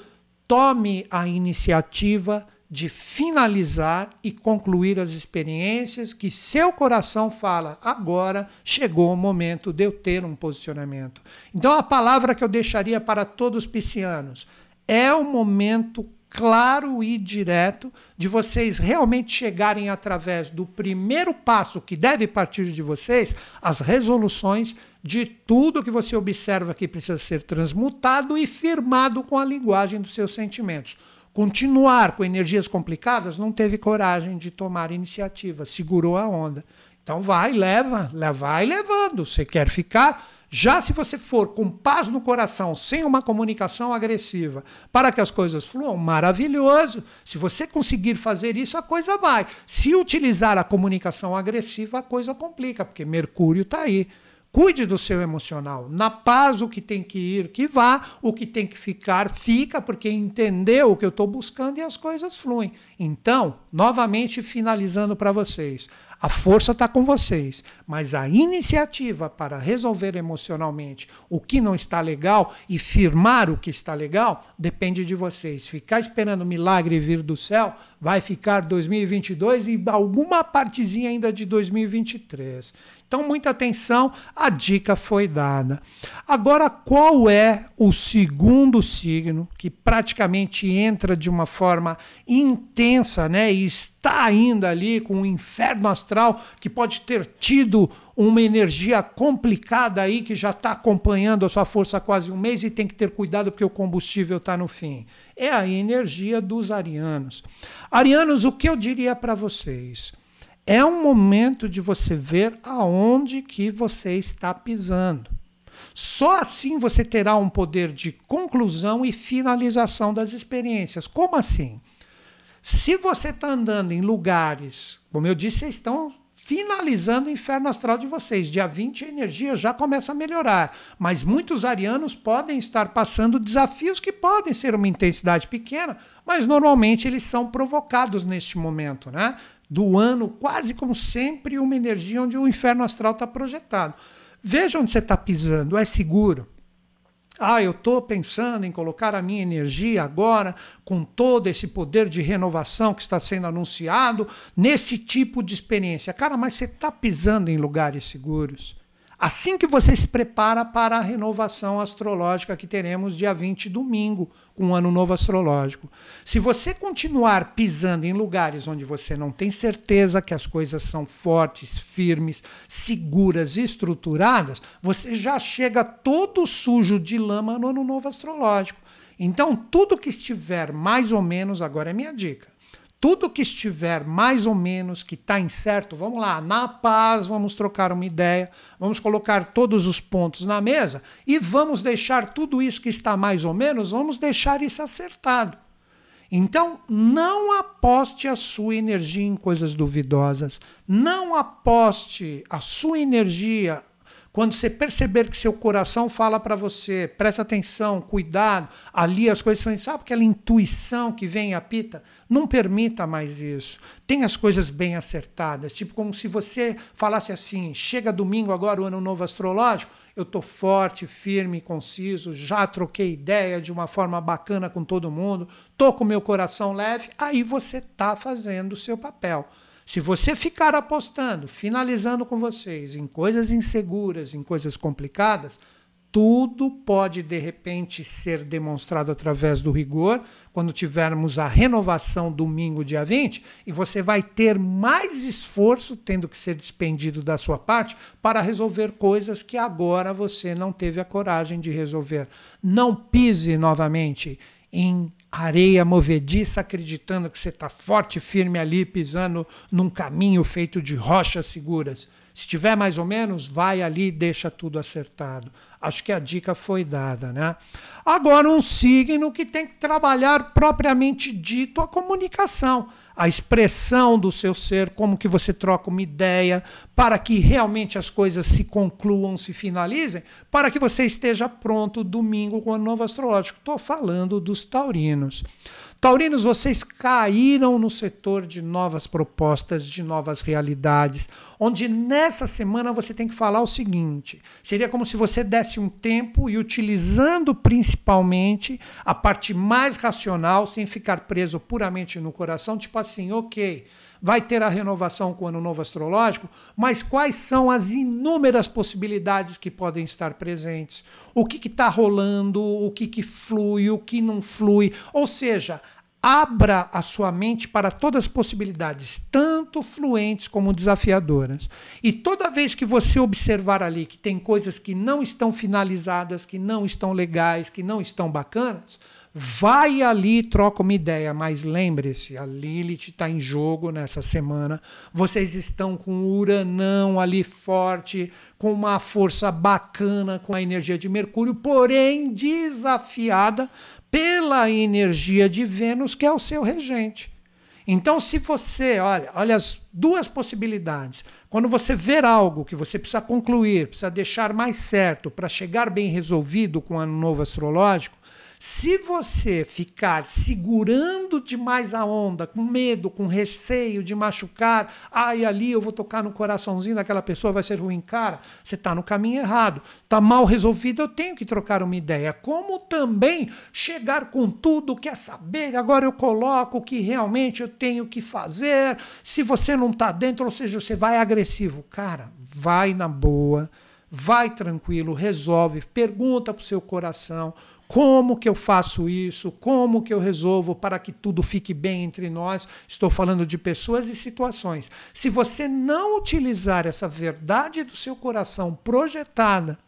Tome a iniciativa de finalizar e concluir as experiências que seu coração fala. Agora chegou o momento de eu ter um posicionamento. Então, a palavra que eu deixaria para todos os piscianos é o momento claro e direto de vocês realmente chegarem através do primeiro passo que deve partir de vocês, as resoluções de tudo que você observa que precisa ser transmutado e firmado com a linguagem dos seus sentimentos. continuar com energias complicadas, não teve coragem de tomar iniciativa, segurou a onda. Então vai, leva, vai levando. Você quer ficar? Já se você for com paz no coração, sem uma comunicação agressiva, para que as coisas fluam, maravilhoso. Se você conseguir fazer isso, a coisa vai. Se utilizar a comunicação agressiva, a coisa complica, porque Mercúrio está aí. Cuide do seu emocional. Na paz, o que tem que ir, que vá. O que tem que ficar, fica, porque entendeu o que eu estou buscando e as coisas fluem. Então, novamente, finalizando para vocês. A força está com vocês, mas a iniciativa para resolver emocionalmente o que não está legal e firmar o que está legal depende de vocês. Ficar esperando milagre vir do céu vai ficar 2022 e alguma partezinha ainda de 2023. Então, muita atenção, a dica foi dada. Agora, qual é o segundo signo que praticamente entra de uma forma intensa, né? E está ainda ali com o inferno astral que pode ter tido uma energia complicada aí que já está acompanhando a sua força há quase um mês e tem que ter cuidado porque o combustível está no fim. É a energia dos arianos. Arianos, o que eu diria para vocês? É um momento de você ver aonde que você está pisando. Só assim você terá um poder de conclusão e finalização das experiências. Como assim? Se você está andando em lugares, como eu disse, vocês estão finalizando o inferno astral de vocês. Dia 20 a energia já começa a melhorar, mas muitos arianos podem estar passando desafios que podem ser uma intensidade pequena, mas normalmente eles são provocados neste momento, né? Do ano, quase como sempre, uma energia onde o inferno astral está projetado. Veja onde você está pisando, é seguro. Ah, eu estou pensando em colocar a minha energia agora, com todo esse poder de renovação que está sendo anunciado, nesse tipo de experiência. Cara, mas você está pisando em lugares seguros. Assim que você se prepara para a renovação astrológica que teremos dia 20, domingo, com o ano novo astrológico. Se você continuar pisando em lugares onde você não tem certeza que as coisas são fortes, firmes, seguras, estruturadas, você já chega todo sujo de lama no ano novo astrológico. Então, tudo que estiver mais ou menos, agora é minha dica tudo que estiver mais ou menos que está incerto, vamos lá, na paz, vamos trocar uma ideia, vamos colocar todos os pontos na mesa e vamos deixar tudo isso que está mais ou menos, vamos deixar isso acertado. Então, não aposte a sua energia em coisas duvidosas, não aposte a sua energia quando você perceber que seu coração fala para você, presta atenção, cuidado, ali as coisas são, sabe aquela intuição que vem e apita? Não permita mais isso. Tenha as coisas bem acertadas, tipo como se você falasse assim: chega domingo agora o ano novo astrológico, eu estou forte, firme, conciso, já troquei ideia de uma forma bacana com todo mundo, estou com meu coração leve, aí você está fazendo o seu papel. Se você ficar apostando, finalizando com vocês, em coisas inseguras, em coisas complicadas, tudo pode de repente ser demonstrado através do rigor quando tivermos a renovação domingo, dia 20, e você vai ter mais esforço tendo que ser despendido da sua parte para resolver coisas que agora você não teve a coragem de resolver. Não pise novamente em areia movediça, acreditando que você está forte, firme ali, pisando num caminho feito de rochas seguras. Se tiver mais ou menos, vai ali e deixa tudo acertado. Acho que a dica foi dada, né? Agora, um signo que tem que trabalhar propriamente dito a comunicação a expressão do seu ser, como que você troca uma ideia, para que realmente as coisas se concluam, se finalizem, para que você esteja pronto domingo com o novo astrológico. Estou falando dos taurinos. Taurinos, vocês caíram no setor de novas propostas, de novas realidades, onde nessa semana você tem que falar o seguinte: seria como se você desse um tempo e utilizando principalmente a parte mais racional, sem ficar preso puramente no coração, tipo assim, ok vai ter a renovação com o ano novo astrológico, mas quais são as inúmeras possibilidades que podem estar presentes? O que está rolando, o que, que flui, o que não flui? Ou seja, Abra a sua mente para todas as possibilidades, tanto fluentes como desafiadoras. E toda vez que você observar ali que tem coisas que não estão finalizadas, que não estão legais, que não estão bacanas, vai ali e troca uma ideia. Mas lembre-se, a Lilith está em jogo nessa semana. Vocês estão com o Uranão ali forte, com uma força bacana, com a energia de Mercúrio, porém desafiada pela energia de Vênus, que é o seu regente. Então, se você, olha, olha as duas possibilidades. Quando você ver algo que você precisa concluir, precisa deixar mais certo para chegar bem resolvido com o ano novo astrológico, se você ficar segurando demais a onda, com medo, com receio de machucar, ai, ah, ali eu vou tocar no coraçãozinho daquela pessoa, vai ser ruim, cara, você está no caminho errado. Está mal resolvido, eu tenho que trocar uma ideia. Como também chegar com tudo, quer saber, agora eu coloco o que realmente eu tenho que fazer. Se você não está dentro, ou seja, você vai agressivo. Cara, vai na boa, vai tranquilo, resolve, pergunta para o seu coração como que eu faço isso? Como que eu resolvo para que tudo fique bem entre nós? Estou falando de pessoas e situações. Se você não utilizar essa verdade do seu coração projetada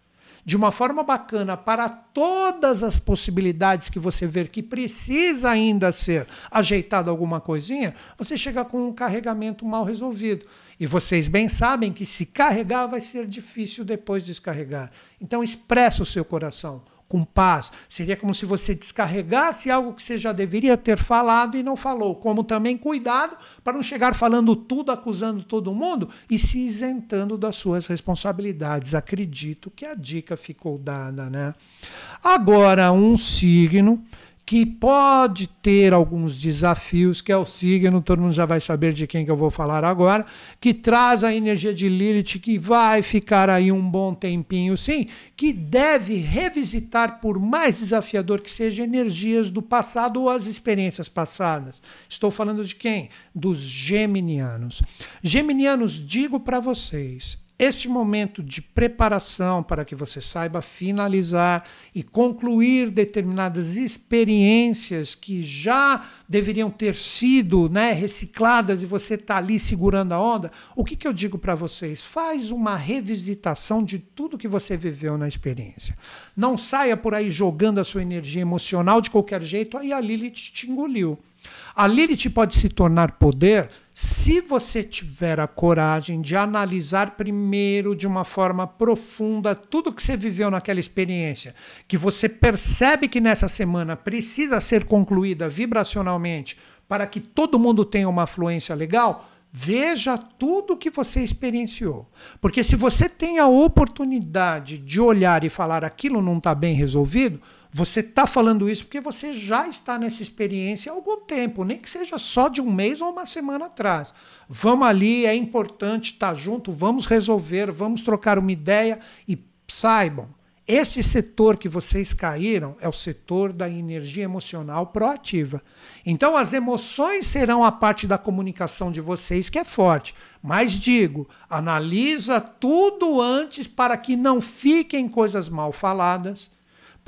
de uma forma bacana para todas as possibilidades que você ver que precisa ainda ser ajeitado alguma coisinha, você chega com um carregamento mal resolvido. E vocês bem sabem que se carregar vai ser difícil depois descarregar. Então expressa o seu coração com paz. Seria como se você descarregasse algo que você já deveria ter falado e não falou. Como também cuidado para não chegar falando tudo, acusando todo mundo e se isentando das suas responsabilidades. Acredito que a dica ficou dada, né? Agora, um signo que pode ter alguns desafios, que é o signo, todo mundo já vai saber de quem que eu vou falar agora, que traz a energia de Lilith, que vai ficar aí um bom tempinho, sim, que deve revisitar, por mais desafiador que seja, energias do passado ou as experiências passadas. Estou falando de quem? Dos geminianos. Geminianos, digo para vocês, este momento de preparação para que você saiba finalizar e concluir determinadas experiências que já deveriam ter sido né, recicladas e você está ali segurando a onda, o que, que eu digo para vocês? Faz uma revisitação de tudo que você viveu na experiência. Não saia por aí jogando a sua energia emocional de qualquer jeito, aí a Lilith te engoliu. A Lilith pode se tornar poder se você tiver a coragem de analisar primeiro de uma forma profunda tudo que você viveu naquela experiência, que você percebe que nessa semana precisa ser concluída vibracionalmente para que todo mundo tenha uma fluência legal, veja tudo que você experienciou. Porque se você tem a oportunidade de olhar e falar aquilo não está bem resolvido, você está falando isso porque você já está nessa experiência há algum tempo, nem que seja só de um mês ou uma semana atrás. Vamos ali, é importante estar tá junto, vamos resolver, vamos trocar uma ideia e saibam, este setor que vocês caíram é o setor da energia emocional proativa. Então, as emoções serão a parte da comunicação de vocês que é forte. Mas digo, analisa tudo antes para que não fiquem coisas mal faladas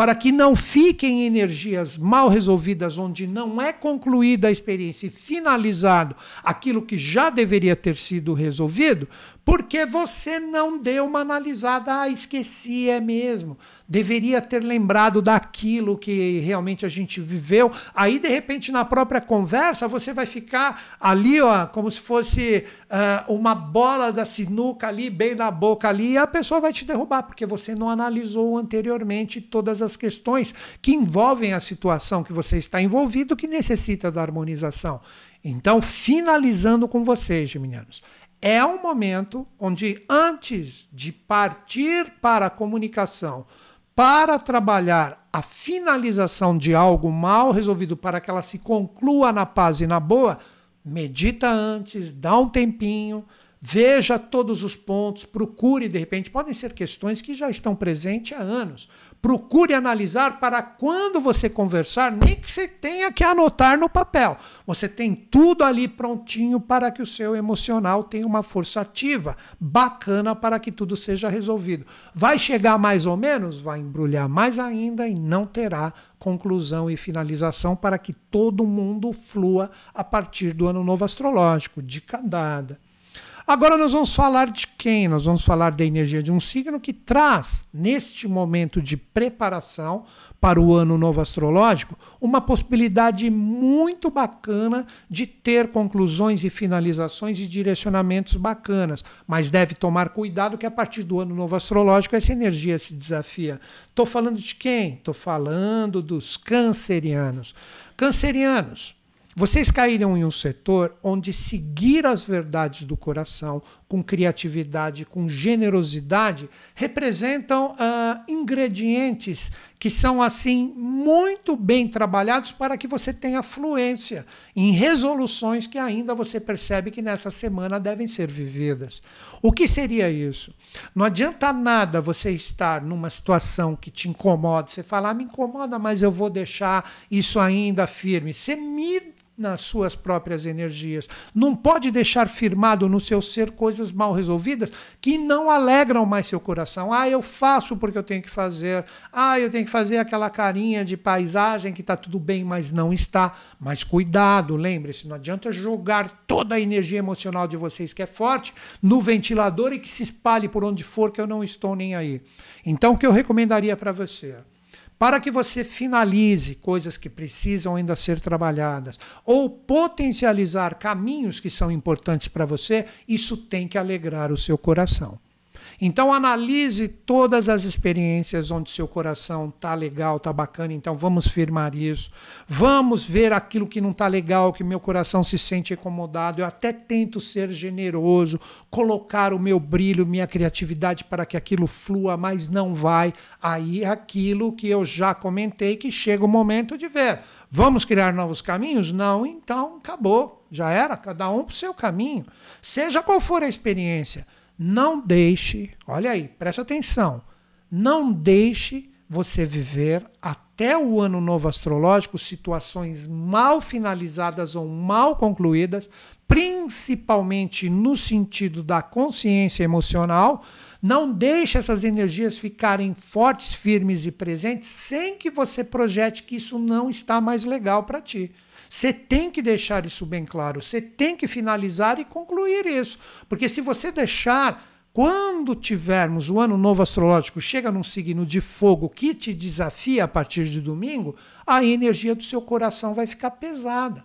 para que não fiquem energias mal resolvidas, onde não é concluída a experiência e finalizado aquilo que já deveria ter sido resolvido, porque você não deu uma analisada, ah, esqueci, é mesmo. Deveria ter lembrado daquilo que realmente a gente viveu. Aí, de repente, na própria conversa, você vai ficar ali, ó, como se fosse uh, uma bola da sinuca ali, bem na boca ali, e a pessoa vai te derrubar, porque você não analisou anteriormente todas as questões que envolvem a situação que você está envolvido, que necessita da harmonização. Então, finalizando com vocês, geminianos, é um momento onde, antes de partir para a comunicação, para trabalhar a finalização de algo mal resolvido para que ela se conclua na paz e na boa, medita antes, dá um tempinho, veja todos os pontos, procure de repente, podem ser questões que já estão presentes há anos. Procure analisar para quando você conversar, nem que você tenha que anotar no papel. Você tem tudo ali prontinho para que o seu emocional tenha uma força ativa, bacana para que tudo seja resolvido. Vai chegar mais ou menos? Vai embrulhar mais ainda e não terá conclusão e finalização para que todo mundo flua a partir do ano novo astrológico, de dada. Agora nós vamos falar de quem? Nós vamos falar da energia de um signo que traz, neste momento de preparação para o ano novo astrológico, uma possibilidade muito bacana de ter conclusões e finalizações e direcionamentos bacanas. Mas deve tomar cuidado que a partir do ano novo astrológico essa energia se desafia. Estou falando de quem? Estou falando dos cancerianos. Cancerianos vocês caíram em um setor onde seguir as verdades do coração com criatividade, com generosidade, representam uh, ingredientes que são assim muito bem trabalhados para que você tenha fluência em resoluções que ainda você percebe que nessa semana devem ser vividas. O que seria isso? Não adianta nada você estar numa situação que te incomoda, você falar, ah, me incomoda, mas eu vou deixar isso ainda firme. Você me nas suas próprias energias. Não pode deixar firmado no seu ser coisas mal resolvidas que não alegram mais seu coração. Ah, eu faço porque eu tenho que fazer. Ah, eu tenho que fazer aquela carinha de paisagem que está tudo bem, mas não está. Mas cuidado, lembre-se, não adianta jogar toda a energia emocional de vocês que é forte no ventilador e que se espalhe por onde for que eu não estou nem aí. Então, o que eu recomendaria para você? Para que você finalize coisas que precisam ainda ser trabalhadas ou potencializar caminhos que são importantes para você, isso tem que alegrar o seu coração. Então analise todas as experiências onde seu coração tá legal, tá bacana, então vamos firmar isso. Vamos ver aquilo que não tá legal, que meu coração se sente incomodado. Eu até tento ser generoso, colocar o meu brilho, minha criatividade para que aquilo flua, mas não vai. Aí é aquilo que eu já comentei que chega o momento de ver. Vamos criar novos caminhos? Não, então acabou. Já era, cada um para o seu caminho. Seja qual for a experiência. Não deixe, olha aí, presta atenção, não deixe você viver até o ano novo astrológico situações mal finalizadas ou mal concluídas, principalmente no sentido da consciência emocional. Não deixe essas energias ficarem fortes, firmes e presentes sem que você projete que isso não está mais legal para ti. Você tem que deixar isso bem claro, você tem que finalizar e concluir isso. Porque se você deixar, quando tivermos o ano novo astrológico, chega num signo de fogo que te desafia a partir de domingo, a energia do seu coração vai ficar pesada.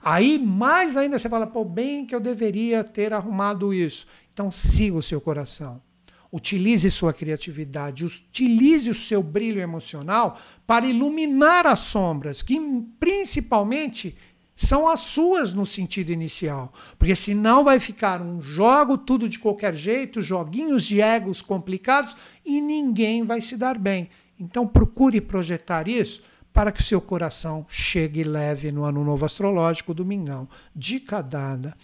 Aí, mais ainda, você fala, pô, bem que eu deveria ter arrumado isso. Então, siga o seu coração. Utilize sua criatividade, utilize o seu brilho emocional para iluminar as sombras, que principalmente são as suas no sentido inicial. Porque senão vai ficar um jogo tudo de qualquer jeito, joguinhos de egos complicados e ninguém vai se dar bem. Então procure projetar isso para que seu coração chegue leve no ano novo astrológico, domingão. Dica dada.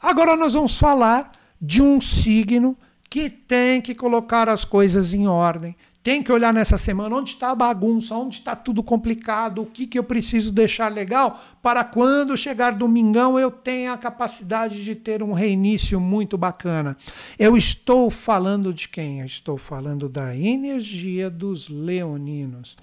Agora nós vamos falar de um signo que tem que colocar as coisas em ordem, tem que olhar nessa semana onde está a bagunça, onde está tudo complicado, o que, que eu preciso deixar legal para quando chegar domingão eu tenha a capacidade de ter um reinício muito bacana. Eu estou falando de quem? Eu estou falando da energia dos leoninos.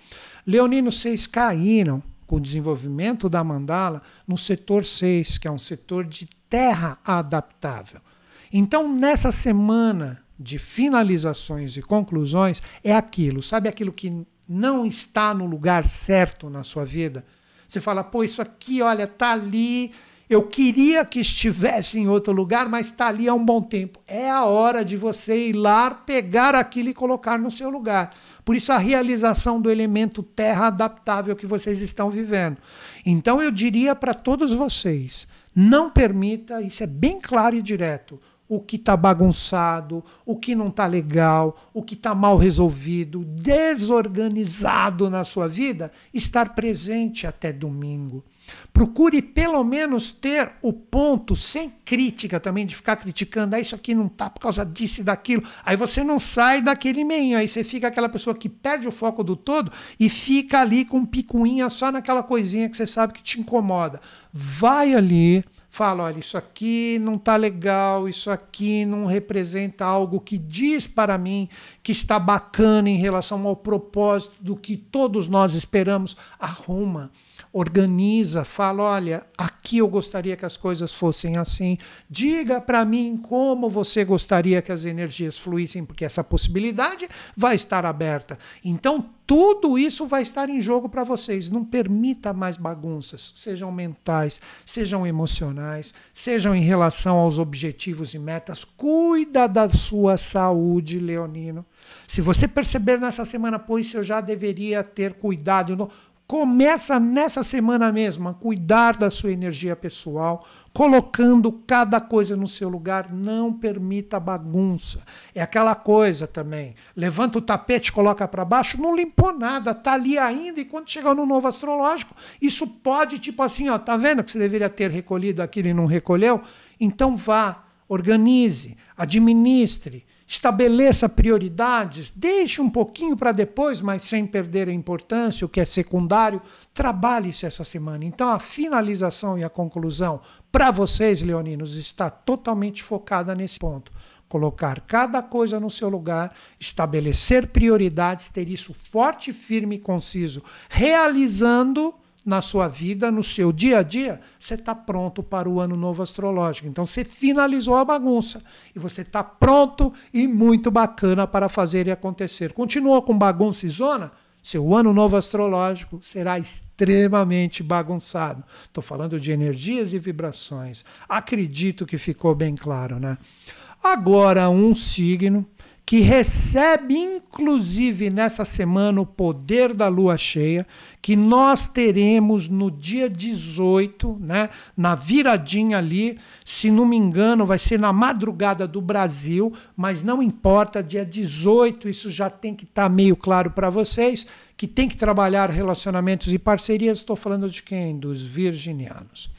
Leoninos, vocês caíram com o desenvolvimento da mandala no setor 6, que é um setor de terra adaptável. Então, nessa semana de finalizações e conclusões, é aquilo, sabe aquilo que não está no lugar certo na sua vida? Você fala, pô, isso aqui, olha, tá ali. Eu queria que estivesse em outro lugar, mas está ali há um bom tempo. É a hora de você ir lá, pegar aquilo e colocar no seu lugar. Por isso, a realização do elemento terra adaptável que vocês estão vivendo. Então, eu diria para todos vocês: não permita, isso é bem claro e direto, o que está bagunçado, o que não está legal, o que está mal resolvido, desorganizado na sua vida, estar presente até domingo. Procure pelo menos ter o ponto, sem crítica também, de ficar criticando, ah, isso aqui não tá por causa disso e daquilo. Aí você não sai daquele meio, aí você fica aquela pessoa que perde o foco do todo e fica ali com picuinha só naquela coisinha que você sabe que te incomoda. Vai ali, fala, olha, isso aqui não está legal, isso aqui não representa algo que diz para mim que está bacana em relação ao propósito do que todos nós esperamos. Arruma, organiza, fala, olha, aqui eu gostaria que as coisas fossem assim. Diga para mim como você gostaria que as energias fluíssem, porque essa possibilidade vai estar aberta. Então, tudo isso vai estar em jogo para vocês. Não permita mais bagunças, sejam mentais, sejam emocionais, sejam em relação aos objetivos e metas. Cuida da sua saúde, Leonino. Se você perceber nessa semana, pois eu já deveria ter cuidado. Começa nessa semana mesmo a cuidar da sua energia pessoal, colocando cada coisa no seu lugar, não permita bagunça. É aquela coisa também. Levanta o tapete, coloca para baixo, não limpou nada, tá ali ainda e quando chegar no novo astrológico, isso pode tipo assim, ó, tá vendo que você deveria ter recolhido aquilo e não recolheu? Então vá, organize, administre, estabeleça prioridades, deixe um pouquinho para depois, mas sem perder a importância, o que é secundário, trabalhe-se essa semana. Então a finalização e a conclusão para vocês, leoninos, está totalmente focada nesse ponto. Colocar cada coisa no seu lugar, estabelecer prioridades, ter isso forte, firme e conciso, realizando na sua vida, no seu dia a dia, você está pronto para o ano novo astrológico. Então você finalizou a bagunça e você está pronto e muito bacana para fazer e acontecer. Continua com bagunça e zona? Seu ano novo astrológico será extremamente bagunçado. Estou falando de energias e vibrações. Acredito que ficou bem claro, né? Agora, um signo que recebe inclusive nessa semana o poder da lua cheia, que nós teremos no dia 18, né, na viradinha ali, se não me engano, vai ser na madrugada do Brasil, mas não importa, dia 18, isso já tem que estar tá meio claro para vocês, que tem que trabalhar relacionamentos e parcerias. Estou falando de quem? Dos virginianos.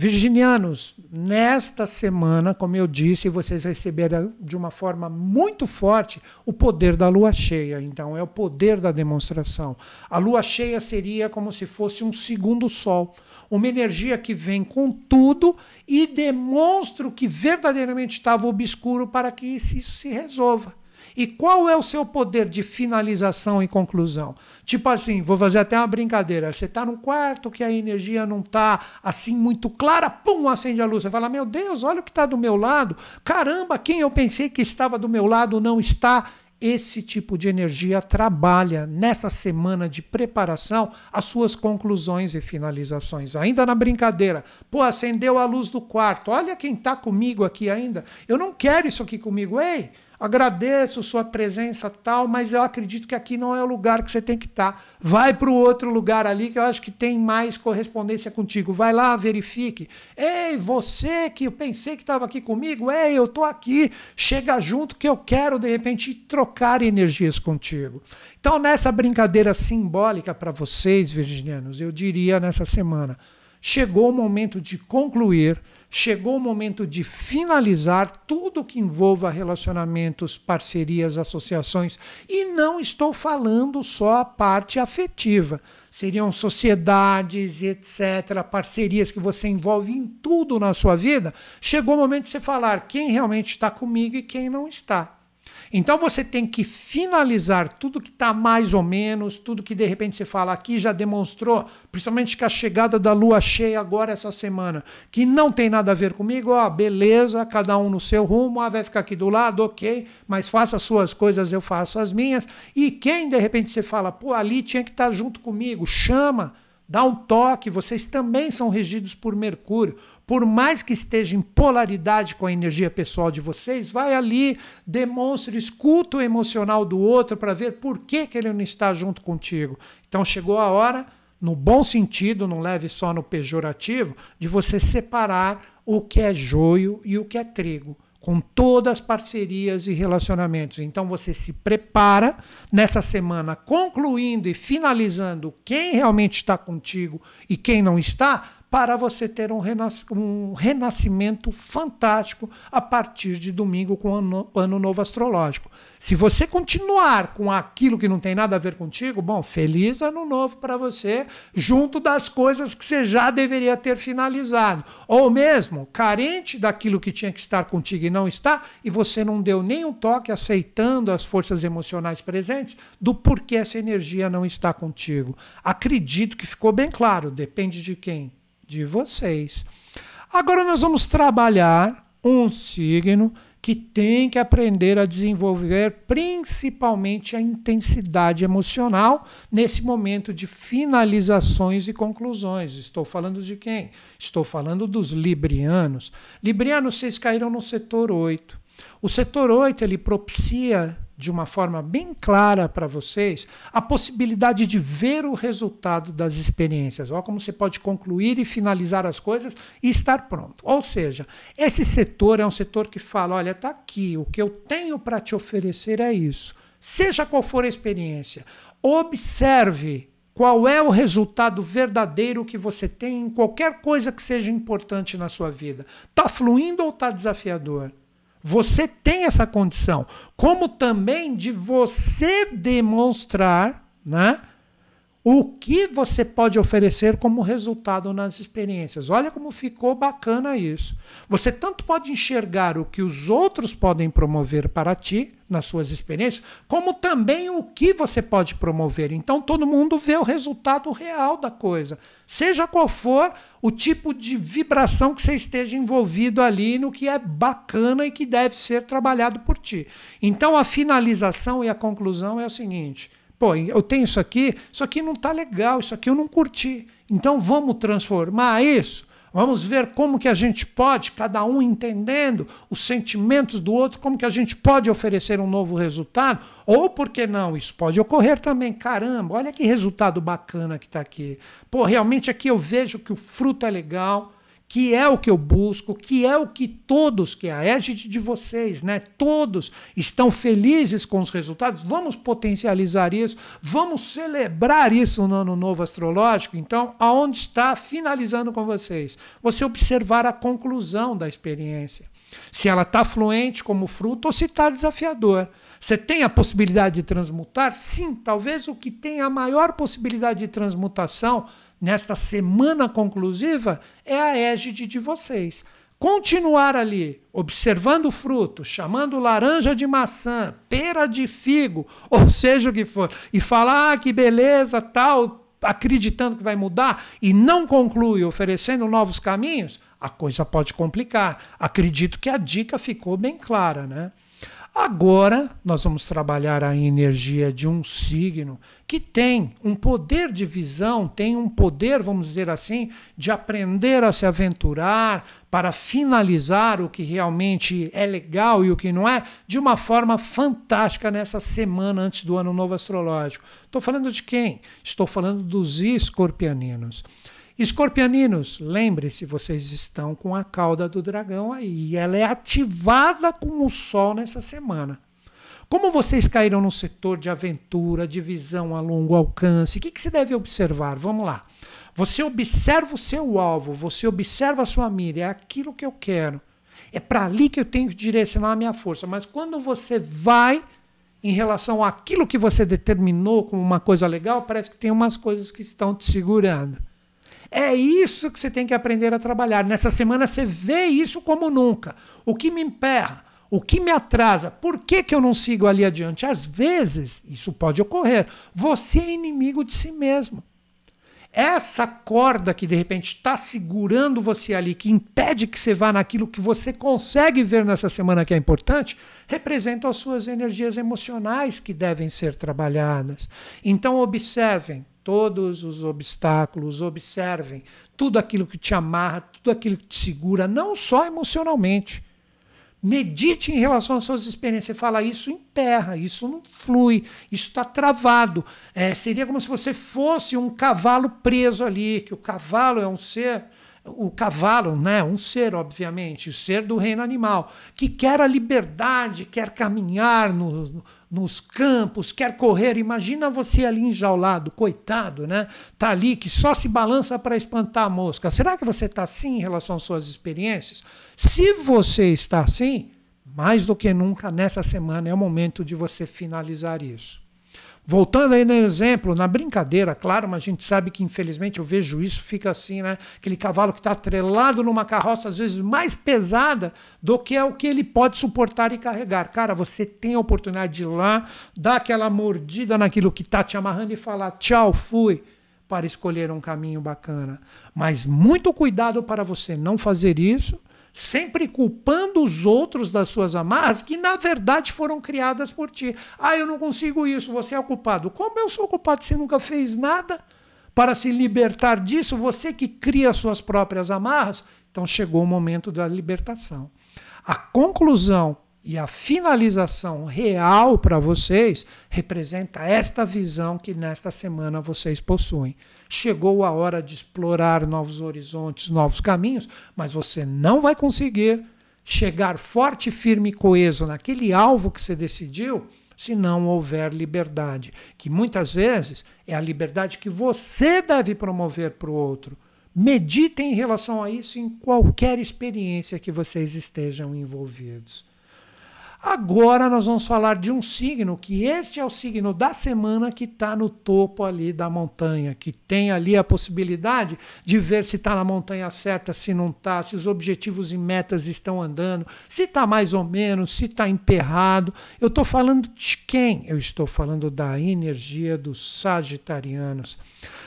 Virginianos, nesta semana, como eu disse, vocês receberão de uma forma muito forte o poder da lua cheia. Então, é o poder da demonstração. A lua cheia seria como se fosse um segundo sol, uma energia que vem com tudo e demonstra o que verdadeiramente estava obscuro para que isso se resolva. E qual é o seu poder de finalização e conclusão? Tipo assim, vou fazer até uma brincadeira. Você está num quarto que a energia não está assim muito clara, pum, acende a luz. Você fala: Meu Deus, olha o que está do meu lado. Caramba, quem eu pensei que estava do meu lado não está. Esse tipo de energia trabalha nessa semana de preparação as suas conclusões e finalizações. Ainda na brincadeira, pô, acendeu a luz do quarto. Olha quem está comigo aqui ainda. Eu não quero isso aqui comigo. Ei, Agradeço sua presença tal, mas eu acredito que aqui não é o lugar que você tem que estar. Tá. Vai para o outro lugar ali que eu acho que tem mais correspondência contigo. Vai lá, verifique. Ei, você que eu pensei que estava aqui comigo, ei, eu estou aqui. Chega junto que eu quero de repente trocar energias contigo. Então, nessa brincadeira simbólica para vocês, virginianos, eu diria nessa semana, chegou o momento de concluir chegou o momento de finalizar tudo que envolva relacionamentos, parcerias, associações. E não estou falando só a parte afetiva. Seriam sociedades, etc., parcerias que você envolve em tudo na sua vida. Chegou o momento de você falar quem realmente está comigo e quem não está. Então você tem que finalizar tudo que está mais ou menos, tudo que de repente você fala aqui já demonstrou, principalmente com a chegada da lua cheia agora essa semana, que não tem nada a ver comigo, ó, beleza, cada um no seu rumo, ah, vai ficar aqui do lado, ok, mas faça as suas coisas, eu faço as minhas. E quem de repente você fala, pô, ali tinha que estar tá junto comigo, chama dá um toque, vocês também são regidos por Mercúrio. Por mais que esteja em polaridade com a energia pessoal de vocês, vai ali, demonstre, escuta o emocional do outro para ver por que, que ele não está junto contigo. Então chegou a hora, no bom sentido, não leve só no pejorativo, de você separar o que é joio e o que é trigo. com todas as parcerias e relacionamentos. Então você se prepara nessa semana, concluindo e finalizando quem realmente está contigo e quem não está, para você ter um, um renascimento fantástico a partir de domingo com o ano, ano novo astrológico. Se você continuar com aquilo que não tem nada a ver contigo, bom, feliz ano novo para você, junto das coisas que você já deveria ter finalizado. Ou mesmo carente daquilo que tinha que estar contigo e não está, e você não deu nenhum toque aceitando as forças emocionais presentes do porquê essa energia não está contigo. Acredito que ficou bem claro, depende de quem? De vocês. Agora nós vamos trabalhar um signo que tem que aprender a desenvolver principalmente a intensidade emocional nesse momento de finalizações e conclusões. Estou falando de quem? Estou falando dos librianos. Librianos, vocês caíram no setor 8. O setor 8 ele propicia de uma forma bem clara para vocês a possibilidade de ver o resultado das experiências. Olha como você pode concluir e finalizar as coisas e estar pronto. Ou seja, esse setor é um setor que fala: olha, está aqui, o que eu tenho para te oferecer é isso. Seja qual for a experiência, observe qual é o resultado verdadeiro que você tem em qualquer coisa que seja importante na sua vida. Está fluindo ou está desafiador? Você tem essa condição, como também de você demonstrar, né? O que você pode oferecer como resultado nas experiências? Olha como ficou bacana isso. Você tanto pode enxergar o que os outros podem promover para ti nas suas experiências, como também o que você pode promover. Então todo mundo vê o resultado real da coisa, seja qual for o tipo de vibração que você esteja envolvido ali no que é bacana e que deve ser trabalhado por ti. Então a finalização e a conclusão é o seguinte: Pô, eu tenho isso aqui, isso aqui não está legal, isso aqui eu não curti. Então vamos transformar isso. Vamos ver como que a gente pode, cada um entendendo os sentimentos do outro, como que a gente pode oferecer um novo resultado. Ou por que não? Isso pode ocorrer também. Caramba, olha que resultado bacana que está aqui. Pô, realmente aqui eu vejo que o fruto é legal que é o que eu busco, que é o que todos, que é a égide de vocês, né? Todos estão felizes com os resultados. Vamos potencializar isso, vamos celebrar isso no ano novo astrológico. Então, aonde está finalizando com vocês? Você observar a conclusão da experiência. Se ela está fluente como fruto ou se está desafiador. Você tem a possibilidade de transmutar? Sim, talvez o que tem a maior possibilidade de transmutação nesta semana conclusiva é a égide de vocês. Continuar ali, observando o fruto, chamando laranja de maçã, pera de figo, ou seja o que for, e falar ah, que beleza, tal, acreditando que vai mudar, e não conclui oferecendo novos caminhos, a coisa pode complicar. Acredito que a dica ficou bem clara, né? Agora nós vamos trabalhar a energia de um signo que tem um poder de visão, tem um poder, vamos dizer assim, de aprender a se aventurar para finalizar o que realmente é legal e o que não é, de uma forma fantástica nessa semana antes do ano novo astrológico. Estou falando de quem? Estou falando dos escorpianinos. Escorpianinos, lembre-se, vocês estão com a cauda do dragão aí. Ela é ativada com o sol nessa semana. Como vocês caíram no setor de aventura, de visão a longo alcance, o que, que você deve observar? Vamos lá. Você observa o seu alvo, você observa a sua mira, é aquilo que eu quero. É para ali que eu tenho que direcionar a minha força. Mas quando você vai em relação àquilo que você determinou como uma coisa legal, parece que tem umas coisas que estão te segurando. É isso que você tem que aprender a trabalhar. Nessa semana você vê isso como nunca. O que me emperra, o que me atrasa, por que, que eu não sigo ali adiante? Às vezes, isso pode ocorrer. Você é inimigo de si mesmo. Essa corda que de repente está segurando você ali, que impede que você vá naquilo que você consegue ver nessa semana que é importante, representa as suas energias emocionais que devem ser trabalhadas. Então, observem todos os obstáculos, observem tudo aquilo que te amarra, tudo aquilo que te segura, não só emocionalmente. Medite em relação às suas experiências. Você fala, isso enterra, isso não flui, isso está travado. É, seria como se você fosse um cavalo preso ali, que o cavalo é um ser o cavalo, né, um ser, obviamente, ser do reino animal, que quer a liberdade, quer caminhar no, nos campos, quer correr. Imagina você ali enjaulado, coitado, né? Tá ali que só se balança para espantar a mosca. Será que você está assim em relação às suas experiências? Se você está assim, mais do que nunca nessa semana é o momento de você finalizar isso. Voltando aí no exemplo, na brincadeira, claro, mas a gente sabe que infelizmente eu vejo isso, fica assim, né? Aquele cavalo que está atrelado numa carroça, às vezes mais pesada do que é o que ele pode suportar e carregar. Cara, você tem a oportunidade de ir lá, dar aquela mordida naquilo que está te amarrando e falar tchau, fui, para escolher um caminho bacana. Mas muito cuidado para você não fazer isso sempre culpando os outros das suas amarras que na verdade foram criadas por ti. Ah, eu não consigo isso, você é o culpado. Como eu sou o culpado? Você nunca fez nada para se libertar disso, você que cria suas próprias amarras. Então chegou o momento da libertação. A conclusão e a finalização real para vocês representa esta visão que nesta semana vocês possuem. Chegou a hora de explorar novos horizontes, novos caminhos, mas você não vai conseguir chegar forte, firme e coeso naquele alvo que você decidiu se não houver liberdade, que muitas vezes é a liberdade que você deve promover para o outro. Meditem em relação a isso em qualquer experiência que vocês estejam envolvidos. Agora nós vamos falar de um signo, que este é o signo da semana que está no topo ali da montanha, que tem ali a possibilidade de ver se está na montanha certa, se não está, se os objetivos e metas estão andando, se está mais ou menos, se está emperrado. Eu estou falando de quem? Eu estou falando da energia dos sagitarianos.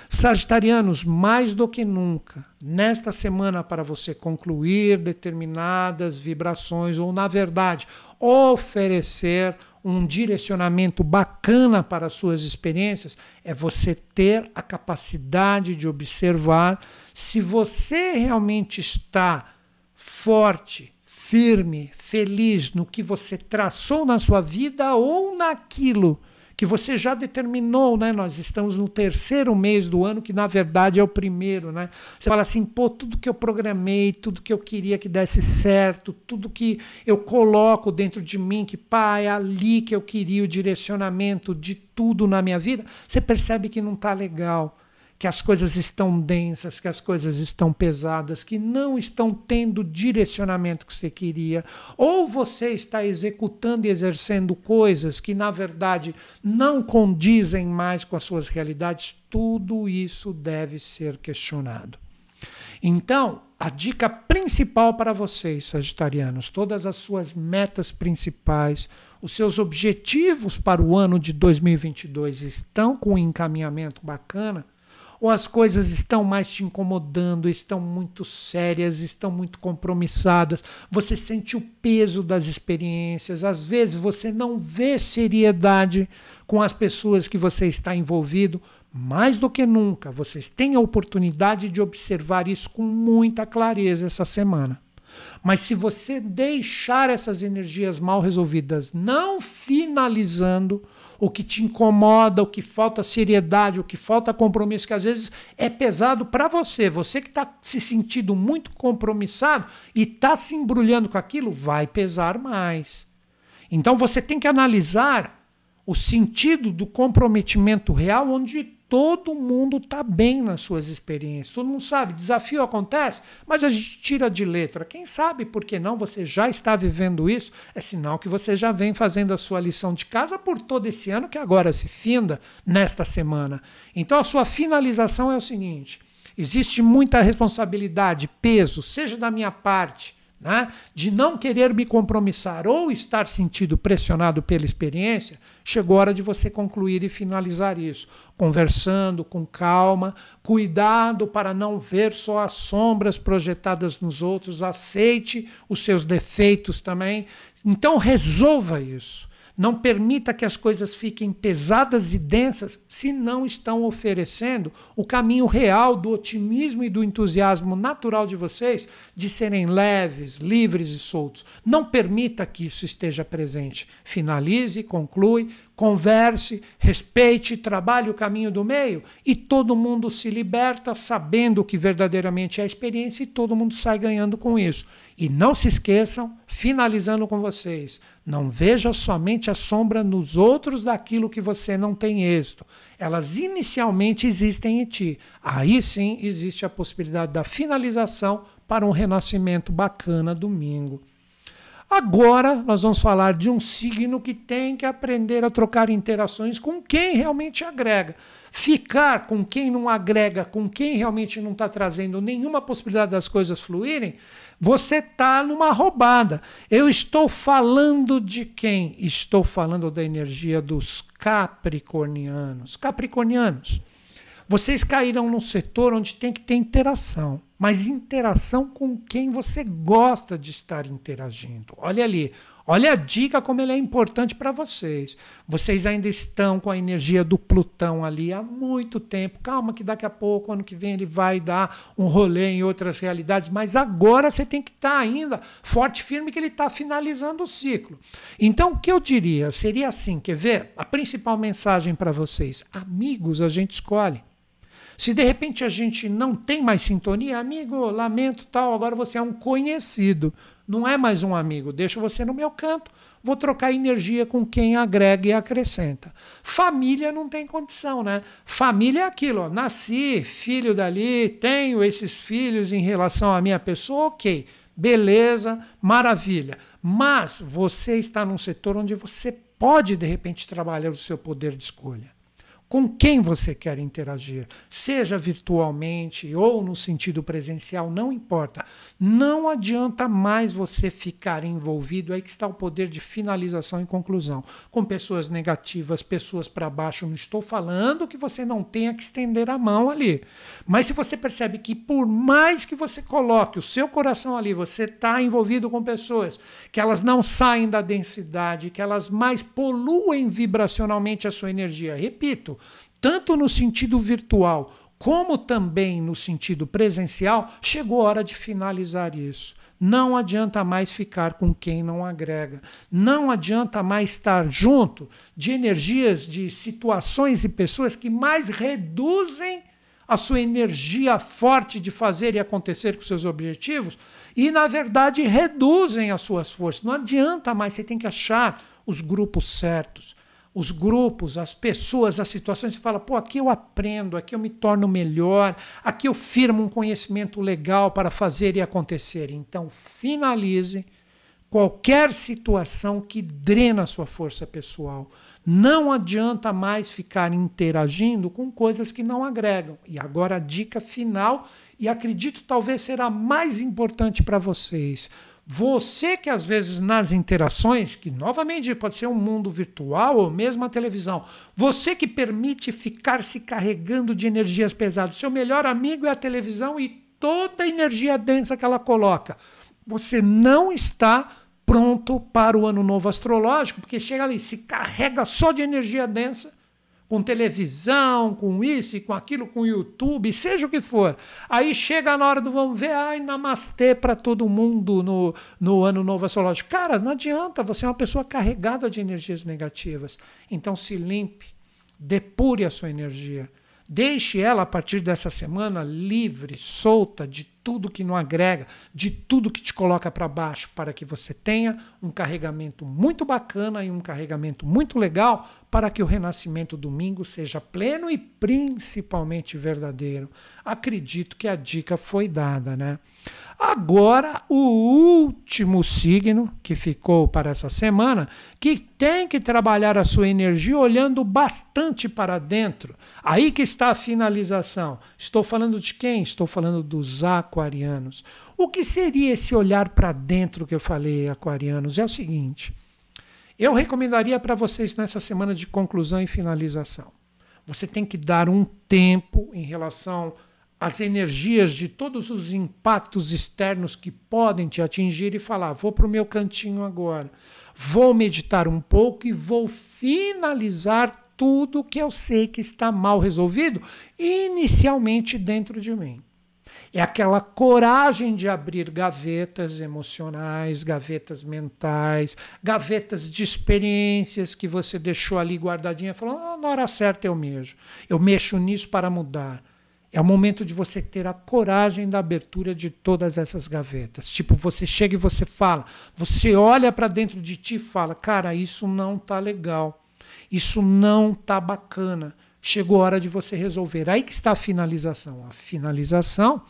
Sagitarianos, mais do que nunca, nesta semana, para você concluir determinadas vibrações, ou, na verdade, oferecer um direcionamento bacana para as suas experiências, é você ter a capacidade de observar se você realmente está forte, firme, feliz no que você traçou na sua vida ou naquilo que você já determinou, né? Nós estamos no terceiro mês do ano, que na verdade é o primeiro, né? Você fala assim, pô, tudo que eu programei, tudo que eu queria que desse certo, tudo que eu coloco dentro de mim, que pá, é ali que eu queria o direcionamento de tudo na minha vida, você percebe que não está legal que as coisas estão densas, que as coisas estão pesadas, que não estão tendo o direcionamento que você queria, ou você está executando e exercendo coisas que na verdade não condizem mais com as suas realidades, tudo isso deve ser questionado. Então, a dica principal para vocês, sagitarianos, todas as suas metas principais, os seus objetivos para o ano de 2022 estão com um encaminhamento bacana, ou as coisas estão mais te incomodando, estão muito sérias, estão muito compromissadas, você sente o peso das experiências, às vezes você não vê seriedade com as pessoas que você está envolvido, mais do que nunca, vocês têm a oportunidade de observar isso com muita clareza essa semana. Mas se você deixar essas energias mal resolvidas não finalizando, o que te incomoda, o que falta seriedade, o que falta compromisso, que às vezes é pesado para você. Você que está se sentindo muito compromissado e está se embrulhando com aquilo, vai pesar mais. Então você tem que analisar o sentido do comprometimento real, onde todo mundo está bem nas suas experiências. Todo mundo sabe, desafio acontece, mas a gente tira de letra. Quem sabe por que não você já está vivendo isso? É sinal que você já vem fazendo a sua lição de casa por todo esse ano que agora se finda nesta semana. Então a sua finalização é o seguinte: existe muita responsabilidade, peso, seja da minha parte, né, de não querer me compromissar ou estar sentido pressionado pela experiência, chegou a hora de você concluir e finalizar isso. Conversando com calma, cuidado para não ver só as sombras projetadas nos outros, aceite os seus defeitos também. Então resolva isso. Não permita que as coisas fiquem pesadas e densas se não estão oferecendo o caminho real do otimismo e do entusiasmo natural de vocês de serem leves, livres e soltos. Não permita que isso esteja presente. Finalize, conclui, converse, respeite, trabalhe o caminho do meio e todo mundo se liberta sabendo o que verdadeiramente é a experiência e todo mundo sai ganhando com isso. E não se esqueçam, finalizando com vocês, não veja somente a sombra nos outros daquilo que você não tem êxito. Elas inicialmente existem em ti. Aí sim existe a possibilidade da finalização para um renascimento bacana domingo. Agora nós vamos falar de um signo que tem que aprender a trocar interações com quem realmente agrega. Ficar com quem não agrega, com quem realmente não está trazendo nenhuma possibilidade das coisas fluírem, você está numa roubada. Eu estou falando de quem? Estou falando da energia dos capricornianos. Capricornianos, vocês caíram num setor onde tem que ter interação, mas interação com quem você gosta de estar interagindo. Olha ali, Olha a dica como ele é importante para vocês. Vocês ainda estão com a energia do Plutão ali há muito tempo. Calma que daqui a pouco, ano que vem, ele vai dar um rolê em outras realidades, mas agora você tem que estar tá ainda forte firme que ele está finalizando o ciclo. Então, o que eu diria seria assim, quer ver? A principal mensagem para vocês, amigos a gente escolhe. Se de repente a gente não tem mais sintonia, amigo, lamento tal, agora você é um conhecido não é mais um amigo, deixo você no meu canto, vou trocar energia com quem agrega e acrescenta. Família não tem condição, né? Família é aquilo, ó, nasci, filho dali, tenho esses filhos em relação à minha pessoa, ok, beleza, maravilha. Mas você está num setor onde você pode, de repente, trabalhar o seu poder de escolha com quem você quer interagir, seja virtualmente ou no sentido presencial, não importa. Não adianta mais você ficar envolvido, aí que está o poder de finalização e conclusão, com pessoas negativas, pessoas para baixo. Não estou falando que você não tenha que estender a mão ali, mas se você percebe que por mais que você coloque o seu coração ali, você está envolvido com pessoas que elas não saem da densidade, que elas mais poluem vibracionalmente a sua energia. Repito, tanto no sentido virtual como também no sentido presencial, chegou a hora de finalizar isso. Não adianta mais ficar com quem não agrega. Não adianta mais estar junto de energias, de situações e pessoas que mais reduzem a sua energia forte de fazer e acontecer com seus objetivos e, na verdade, reduzem as suas forças. Não adianta mais, você tem que achar os grupos certos os grupos, as pessoas, as situações, você fala, pô, aqui eu aprendo, aqui eu me torno melhor, aqui eu firmo um conhecimento legal para fazer e acontecer. Então, finalize qualquer situação que drena a sua força pessoal. Não adianta mais ficar interagindo com coisas que não agregam. E agora a dica final, e acredito talvez será mais importante para vocês. Você que às vezes nas interações, que novamente pode ser um mundo virtual ou mesmo a televisão, você que permite ficar se carregando de energias pesadas, seu melhor amigo é a televisão e toda a energia densa que ela coloca. Você não está pronto para o ano novo astrológico, porque chega ali, se carrega só de energia densa com televisão, com isso e com aquilo, com YouTube, seja o que for. Aí chega na hora do vamos ver, ai, namastê para todo mundo no, no ano novo astrológico. Cara, não adianta, você é uma pessoa carregada de energias negativas. Então se limpe, depure a sua energia. Deixe ela a partir dessa semana livre, solta de tudo que não agrega, de tudo que te coloca para baixo, para que você tenha um carregamento muito bacana e um carregamento muito legal para que o renascimento domingo seja pleno e principalmente verdadeiro. Acredito que a dica foi dada, né? Agora, o último signo que ficou para essa semana, que tem que trabalhar a sua energia olhando bastante para dentro. Aí que está a finalização. Estou falando de quem? Estou falando dos aquarianos. O que seria esse olhar para dentro que eu falei, aquarianos? É o seguinte: eu recomendaria para vocês nessa semana de conclusão e finalização. Você tem que dar um tempo em relação as energias de todos os impactos externos que podem te atingir e falar: vou para o meu cantinho agora. Vou meditar um pouco e vou finalizar tudo que eu sei que está mal resolvido inicialmente dentro de mim. É aquela coragem de abrir gavetas emocionais, gavetas mentais, gavetas de experiências que você deixou ali guardadinha, falou: ah, na hora certa eu mexo. Eu mexo nisso para mudar. É o momento de você ter a coragem da abertura de todas essas gavetas. Tipo, você chega e você fala, você olha para dentro de ti e fala: "Cara, isso não tá legal. Isso não tá bacana. Chegou a hora de você resolver". Aí que está a finalização. A finalização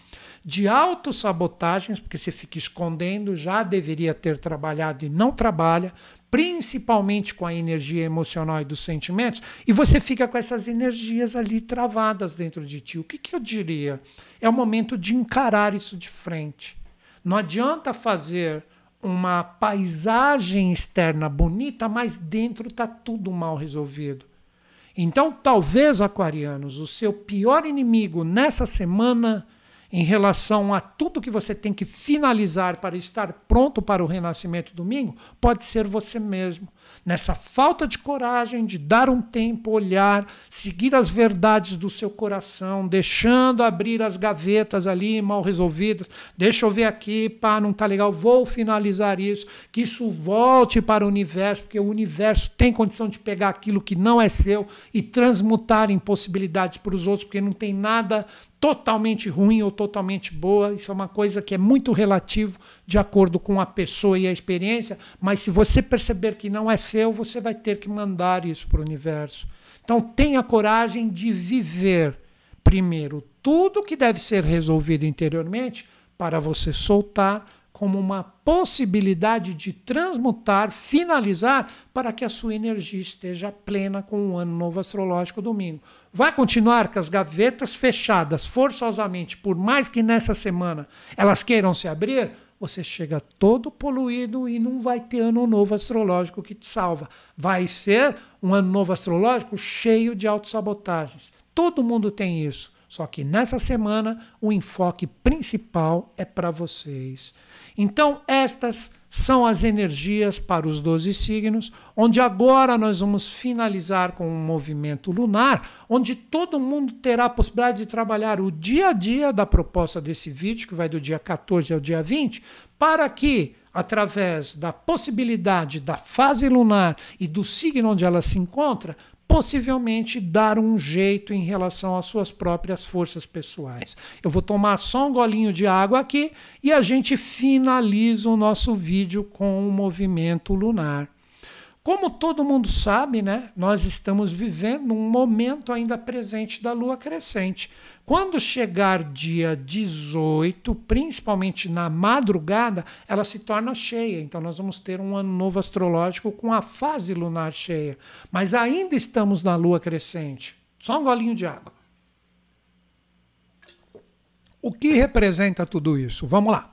de autossabotagens, porque você fica escondendo, já deveria ter trabalhado e não trabalha, principalmente com a energia emocional e dos sentimentos, e você fica com essas energias ali travadas dentro de ti. O que, que eu diria? É o momento de encarar isso de frente. Não adianta fazer uma paisagem externa bonita, mas dentro está tudo mal resolvido. Então, talvez, aquarianos, o seu pior inimigo nessa semana em relação a tudo que você tem que finalizar para estar pronto para o renascimento domingo, pode ser você mesmo. Nessa falta de coragem de dar um tempo, olhar, seguir as verdades do seu coração, deixando abrir as gavetas ali mal resolvidas. Deixa eu ver aqui, pá, não tá legal, vou finalizar isso, que isso volte para o universo, porque o universo tem condição de pegar aquilo que não é seu e transmutar em possibilidades para os outros, porque não tem nada totalmente ruim ou totalmente boa. Isso é uma coisa que é muito relativo de acordo com a pessoa e a experiência, mas se você perceber que não é seu, você vai ter que mandar isso para o universo. Então tenha coragem de viver primeiro tudo que deve ser resolvido interiormente para você soltar como uma possibilidade de transmutar, finalizar, para que a sua energia esteja plena com o ano novo astrológico domingo. Vai continuar com as gavetas fechadas forçosamente, por mais que nessa semana elas queiram se abrir? Você chega todo poluído e não vai ter ano novo astrológico que te salva. Vai ser um ano novo astrológico cheio de autossabotagens. Todo mundo tem isso. Só que nessa semana o enfoque principal é para vocês. Então, estas são as energias para os 12 signos, onde agora nós vamos finalizar com um movimento lunar, onde todo mundo terá a possibilidade de trabalhar o dia a dia da proposta desse vídeo, que vai do dia 14 ao dia 20, para que, através da possibilidade da fase lunar e do signo onde ela se encontra, possivelmente dar um jeito em relação às suas próprias forças pessoais. Eu vou tomar só um golinho de água aqui e a gente finaliza o nosso vídeo com o movimento lunar. Como todo mundo sabe, né, nós estamos vivendo um momento ainda presente da lua crescente. Quando chegar dia 18, principalmente na madrugada, ela se torna cheia. Então nós vamos ter um ano novo astrológico com a fase lunar cheia. Mas ainda estamos na lua crescente. Só um golinho de água. O que representa tudo isso? Vamos lá.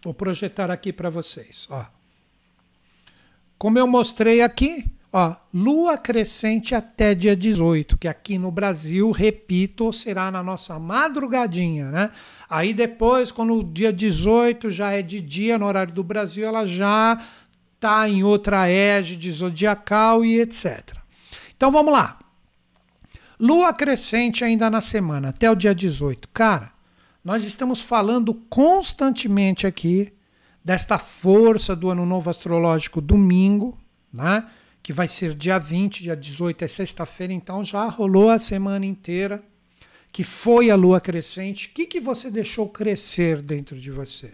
Vou projetar aqui para vocês. Ó. Como eu mostrei aqui, ó, lua crescente até dia 18, que aqui no Brasil, repito, será na nossa madrugadinha, né? Aí depois, quando o dia 18 já é de dia no horário do Brasil, ela já tá em outra égide zodiacal e etc. Então vamos lá. Lua crescente ainda na semana, até o dia 18. Cara, nós estamos falando constantemente aqui desta força do ano novo astrológico domingo, né? que vai ser dia 20, dia 18 é sexta-feira, então já rolou a semana inteira, que foi a lua crescente. O que, que você deixou crescer dentro de você?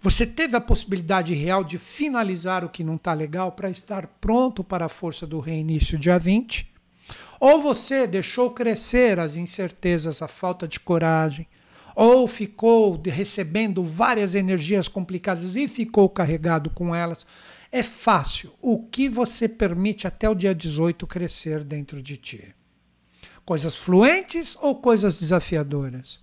Você teve a possibilidade real de finalizar o que não está legal para estar pronto para a força do reinício dia 20? Ou você deixou crescer as incertezas, a falta de coragem, ou ficou recebendo várias energias complicadas e ficou carregado com elas. É fácil. O que você permite até o dia 18 crescer dentro de ti? Coisas fluentes ou coisas desafiadoras?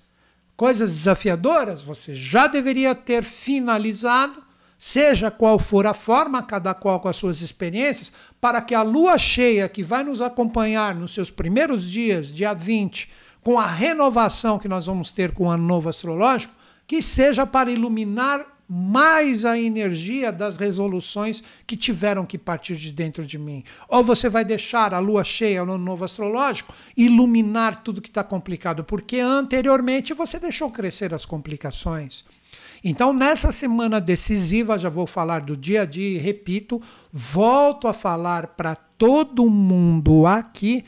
Coisas desafiadoras você já deveria ter finalizado, seja qual for a forma, cada qual com as suas experiências, para que a lua cheia que vai nos acompanhar nos seus primeiros dias, dia 20, com a renovação que nós vamos ter com o ano novo astrológico, que seja para iluminar mais a energia das resoluções que tiveram que partir de dentro de mim. Ou você vai deixar a lua cheia no novo astrológico iluminar tudo que está complicado, porque anteriormente você deixou crescer as complicações. Então, nessa semana decisiva, já vou falar do dia a dia e repito, volto a falar para todo mundo aqui.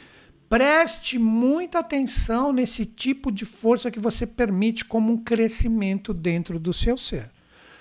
Preste muita atenção nesse tipo de força que você permite como um crescimento dentro do seu ser.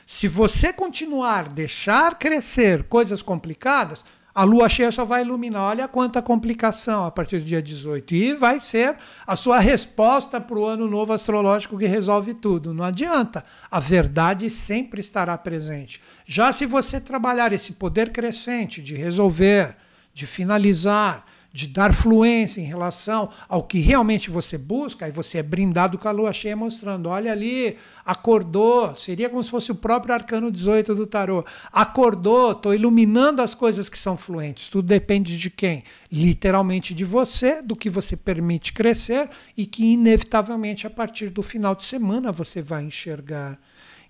Se você continuar deixar crescer coisas complicadas, a lua cheia só vai iluminar. Olha quanta complicação a partir do dia 18. E vai ser a sua resposta para o ano novo astrológico que resolve tudo. Não adianta. A verdade sempre estará presente. Já se você trabalhar esse poder crescente de resolver, de finalizar, de dar fluência em relação ao que realmente você busca, aí você é brindado com a lua cheia mostrando, olha ali, acordou, seria como se fosse o próprio arcano 18 do tarô. Acordou, estou iluminando as coisas que são fluentes. Tudo depende de quem? Literalmente de você, do que você permite crescer e que inevitavelmente a partir do final de semana você vai enxergar.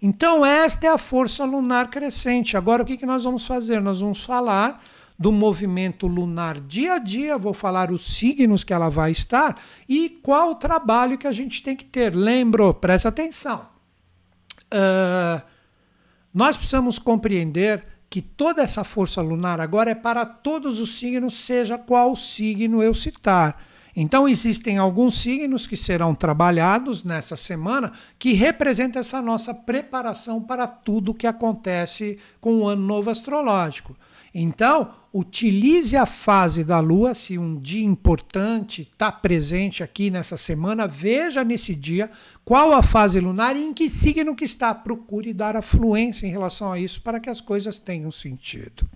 Então, esta é a força lunar crescente. Agora, o que, que nós vamos fazer? Nós vamos falar do movimento lunar dia a dia, vou falar os signos que ela vai estar e qual o trabalho que a gente tem que ter. Lembro, presta atenção. Uh, nós precisamos compreender que toda essa força lunar agora é para todos os signos, seja qual signo eu citar. Então, existem alguns signos que serão trabalhados nessa semana que representam essa nossa preparação para tudo que acontece com o ano novo astrológico. Então, utilize a fase da Lua, se um dia importante está presente aqui nessa semana, veja nesse dia qual a fase lunar e em que signo que está. Procure dar afluência em relação a isso para que as coisas tenham sentido.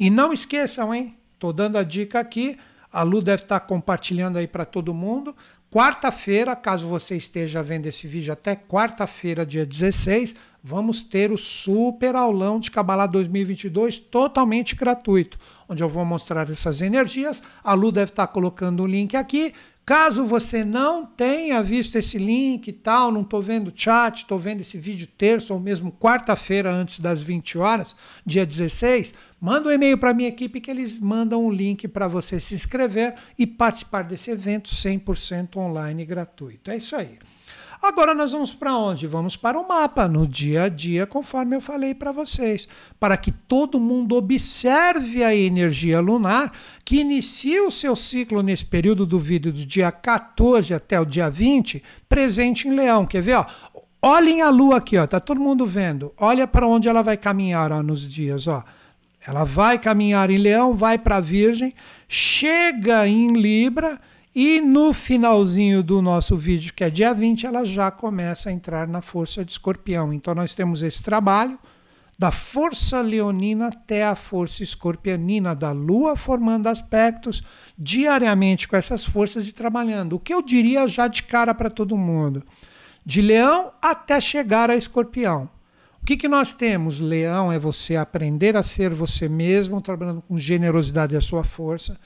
E não esqueçam, hein? Estou dando a dica aqui. A Lu deve estar tá compartilhando aí para todo mundo. Quarta-feira, caso você esteja vendo esse vídeo até quarta-feira, dia 16, vamos ter o super aulão de Kabbalah 2022 totalmente gratuito, onde eu vou mostrar essas energias. A Lu deve estar colocando o link aqui. Caso você não tenha visto esse link e tal, não estou vendo o chat, estou vendo esse vídeo terça ou mesmo quarta-feira antes das 20 horas, dia 16, manda um e-mail para a minha equipe que eles mandam o um link para você se inscrever e participar desse evento 100% online gratuito. É isso aí. Agora nós vamos para onde? Vamos para o mapa, no dia a dia, conforme eu falei para vocês, para que todo mundo observe a energia lunar que inicia o seu ciclo nesse período do vídeo do dia 14 até o dia 20, presente em Leão. Quer ver? Ó? Olhem a lua aqui, ó, tá todo mundo vendo. Olha para onde ela vai caminhar ó, nos dias, ó. Ela vai caminhar em Leão, vai para Virgem, chega em Libra e no finalzinho do nosso vídeo, que é dia 20, ela já começa a entrar na força de escorpião. Então nós temos esse trabalho da força leonina até a força escorpianina da lua, formando aspectos diariamente com essas forças e trabalhando. O que eu diria já de cara para todo mundo? De leão até chegar a escorpião. O que, que nós temos? Leão é você aprender a ser você mesmo, trabalhando com generosidade a sua força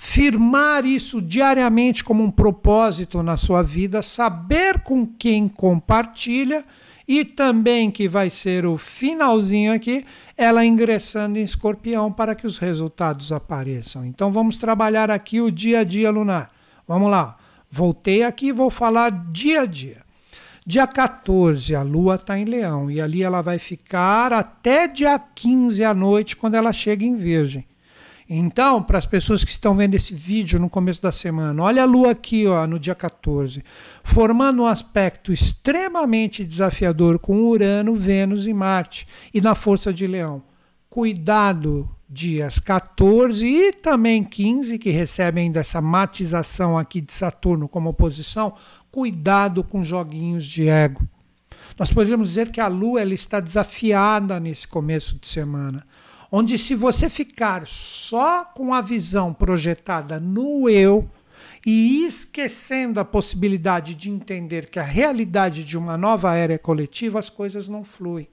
firmar isso diariamente como um propósito na sua vida, saber com quem compartilha e também que vai ser o finalzinho aqui, ela ingressando em escorpião para que os resultados apareçam. Então vamos trabalhar aqui o dia a dia lunar. Vamos lá. Voltei aqui vou falar dia a dia. Dia 14, a lua está em leão e ali ela vai ficar até dia 15 à noite, quando ela chega em virgem. Então, para as pessoas que estão vendo esse vídeo no começo da semana, olha a lua aqui ó, no dia 14, formando um aspecto extremamente desafiador com Urano, Vênus e Marte, e na força de Leão. Cuidado, dias 14 e também 15, que recebem ainda essa matização aqui de Saturno como oposição, cuidado com joguinhos de ego. Nós poderíamos dizer que a Lua ela está desafiada nesse começo de semana onde se você ficar só com a visão projetada no eu e esquecendo a possibilidade de entender que a realidade de uma nova era é coletiva, as coisas não fluem.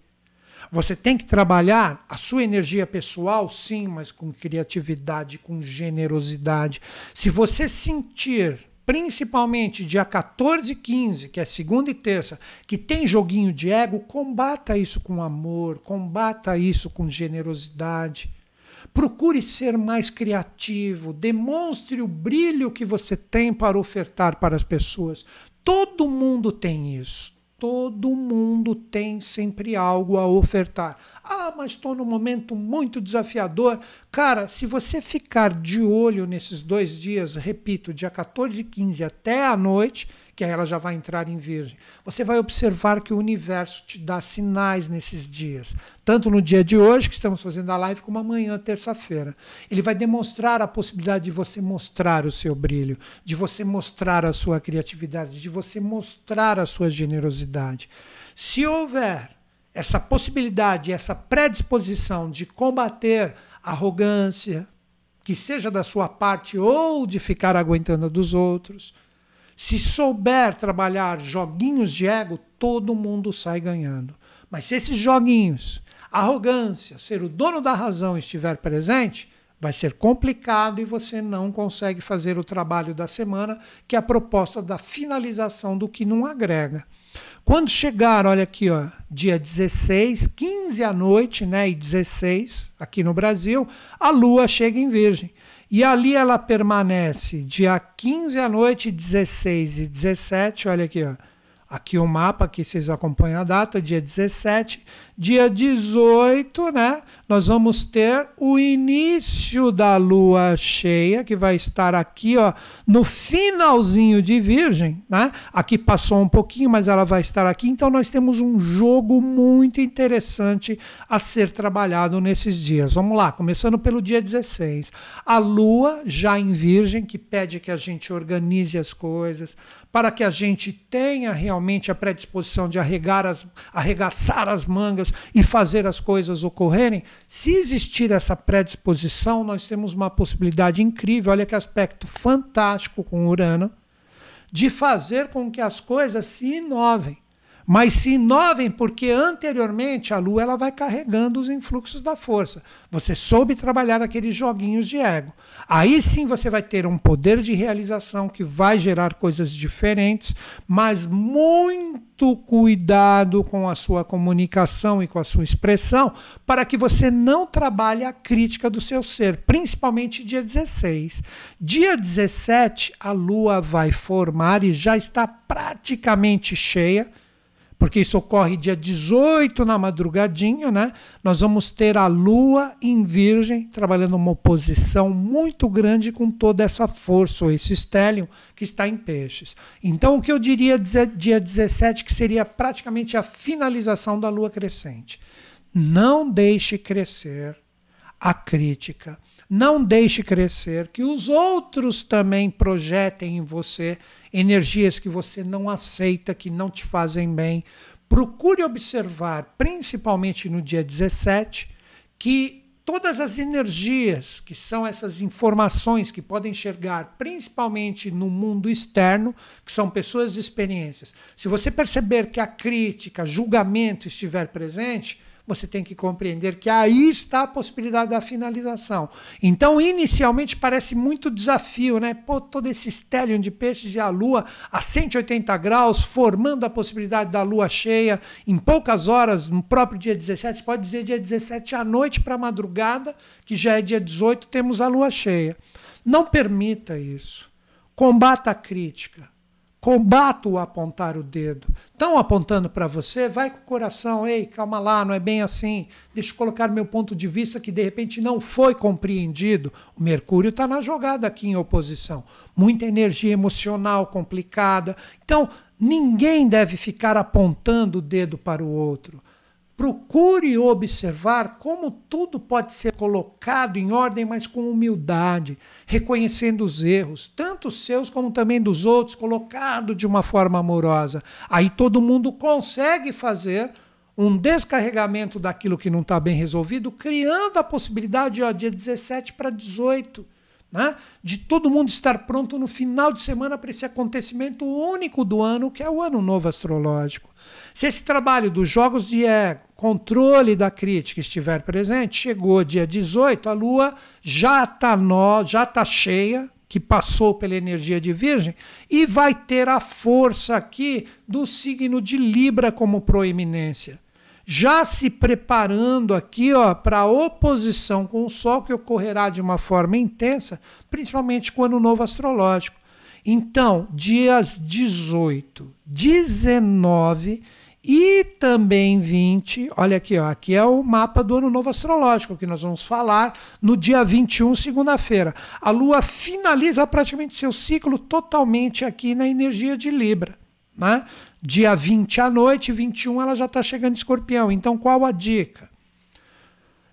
Você tem que trabalhar a sua energia pessoal, sim, mas com criatividade, com generosidade. Se você sentir principalmente dia 14 e 15, que é segunda e terça, que tem joguinho de ego, combata isso com amor, combata isso com generosidade. Procure ser mais criativo, demonstre o brilho que você tem para ofertar para as pessoas. Todo mundo tem isso. Todo mundo tem sempre algo a ofertar. Ah, mas estou num momento muito desafiador. Cara, se você ficar de olho nesses dois dias, repito, dia 14 e 15 até a noite, que ela já vai entrar em Virgem. Você vai observar que o universo te dá sinais nesses dias, tanto no dia de hoje, que estamos fazendo a live, como amanhã, terça-feira. Ele vai demonstrar a possibilidade de você mostrar o seu brilho, de você mostrar a sua criatividade, de você mostrar a sua generosidade. Se houver essa possibilidade, essa predisposição de combater arrogância, que seja da sua parte ou de ficar aguentando dos outros, se souber trabalhar joguinhos de ego, todo mundo sai ganhando. Mas se esses joguinhos, arrogância, ser o dono da razão estiver presente, vai ser complicado e você não consegue fazer o trabalho da semana, que é a proposta da finalização do que não agrega. Quando chegar, olha aqui, ó, dia 16, 15 à noite, né, e 16 aqui no Brasil, a lua chega em Virgem. E ali ela permanece dia 15 à noite, 16 e 17. Olha aqui, ó. Aqui o mapa, aqui vocês acompanham a data, dia 17. Dia 18, né? Nós vamos ter o início da lua cheia, que vai estar aqui, ó, no finalzinho de Virgem, né? Aqui passou um pouquinho, mas ela vai estar aqui. Então nós temos um jogo muito interessante a ser trabalhado nesses dias. Vamos lá, começando pelo dia 16. A lua já em Virgem, que pede que a gente organize as coisas, para que a gente tenha realmente a predisposição de arregar as, arregaçar as mangas e fazer as coisas ocorrerem, se existir essa predisposição, nós temos uma possibilidade incrível, olha que aspecto fantástico com Urano, de fazer com que as coisas se inovem mas se inovem porque anteriormente a Lua ela vai carregando os influxos da força. Você soube trabalhar aqueles joguinhos de ego. Aí sim você vai ter um poder de realização que vai gerar coisas diferentes, mas muito cuidado com a sua comunicação e com a sua expressão para que você não trabalhe a crítica do seu ser, principalmente dia 16. Dia 17 a Lua vai formar e já está praticamente cheia porque isso ocorre dia 18 na madrugadinha, né? Nós vamos ter a Lua em Virgem, trabalhando uma oposição muito grande com toda essa força, ou esse estélio que está em peixes. Então, o que eu diria dia 17, que seria praticamente a finalização da Lua crescente. Não deixe crescer a crítica. Não deixe crescer que os outros também projetem em você energias que você não aceita, que não te fazem bem. Procure observar, principalmente no dia 17, que todas as energias, que são essas informações que podem enxergar, principalmente no mundo externo, que são pessoas e experiências. Se você perceber que a crítica, julgamento estiver presente, você tem que compreender que aí está a possibilidade da finalização. Então, inicialmente parece muito desafio, né? Pô, todo esse stellium de peixes e a lua a 180 graus, formando a possibilidade da lua cheia em poucas horas, no próprio dia 17, você pode dizer dia 17 à noite para madrugada, que já é dia 18, temos a lua cheia. Não permita isso. Combata a crítica Combata o apontar o dedo. Estão apontando para você, vai com o coração, ei, calma lá, não é bem assim. Deixa eu colocar meu ponto de vista que de repente não foi compreendido. O Mercúrio está na jogada aqui em oposição. Muita energia emocional complicada. Então, ninguém deve ficar apontando o dedo para o outro. Procure observar como tudo pode ser colocado em ordem, mas com humildade, reconhecendo os erros, tanto seus como também dos outros, colocado de uma forma amorosa. Aí todo mundo consegue fazer um descarregamento daquilo que não está bem resolvido, criando a possibilidade, ó, dia 17 para 18 né? de todo mundo estar pronto no final de semana para esse acontecimento único do ano, que é o Ano Novo Astrológico. Se esse trabalho dos jogos de ego, controle da crítica estiver presente, chegou dia 18, a Lua já está já tá cheia, que passou pela energia de Virgem e vai ter a força aqui do signo de Libra como proeminência. Já se preparando aqui para a oposição com o Sol, que ocorrerá de uma forma intensa, principalmente com o ano novo astrológico. Então, dias 18, 19 e também 20, olha aqui, ó, aqui é o mapa do ano novo astrológico que nós vamos falar no dia 21, segunda-feira. A Lua finaliza praticamente seu ciclo totalmente aqui na energia de Libra. Né? Dia 20 à noite, 21 ela já está chegando em escorpião. Então, qual a dica?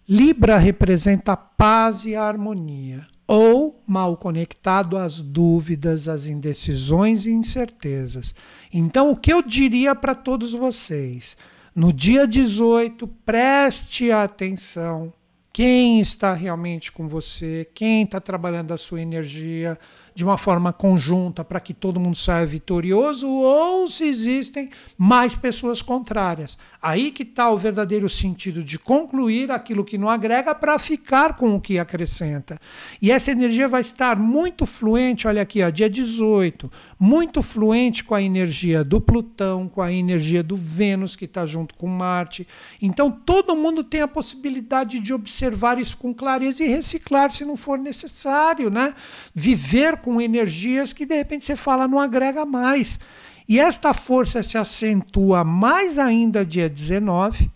Libra representa a paz e a harmonia ou mal conectado às dúvidas, às indecisões e incertezas. Então, o que eu diria para todos vocês? No dia 18, preste atenção quem está realmente com você, quem está trabalhando a sua energia de uma forma conjunta para que todo mundo saia vitorioso, ou se existem mais pessoas contrárias. Aí que está o verdadeiro sentido de concluir aquilo que não agrega para ficar com o que acrescenta. E essa energia vai estar muito fluente, olha aqui, ó, dia 18, muito fluente com a energia do Plutão, com a energia do Vênus, que está junto com Marte. Então todo mundo tem a possibilidade de observar isso com clareza e reciclar se não for necessário, né? Viver com energias que de repente você fala não agrega mais. E esta força se acentua mais ainda dia 19,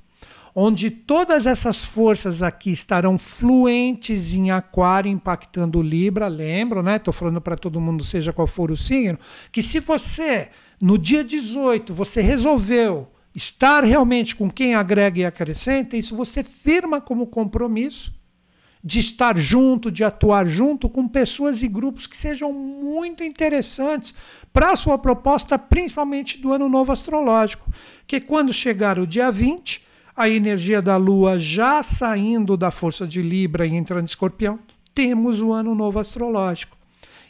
onde todas essas forças aqui estarão fluentes em Aquário, impactando Libra. Lembro, né? Estou falando para todo mundo, seja qual for o signo, que se você, no dia 18, você resolveu estar realmente com quem agrega e acrescenta, isso você firma como compromisso de estar junto, de atuar junto com pessoas e grupos que sejam muito interessantes para a sua proposta, principalmente do ano novo astrológico. Que quando chegar o dia 20, a energia da Lua já saindo da força de Libra e entrando em Escorpião, temos o ano novo astrológico.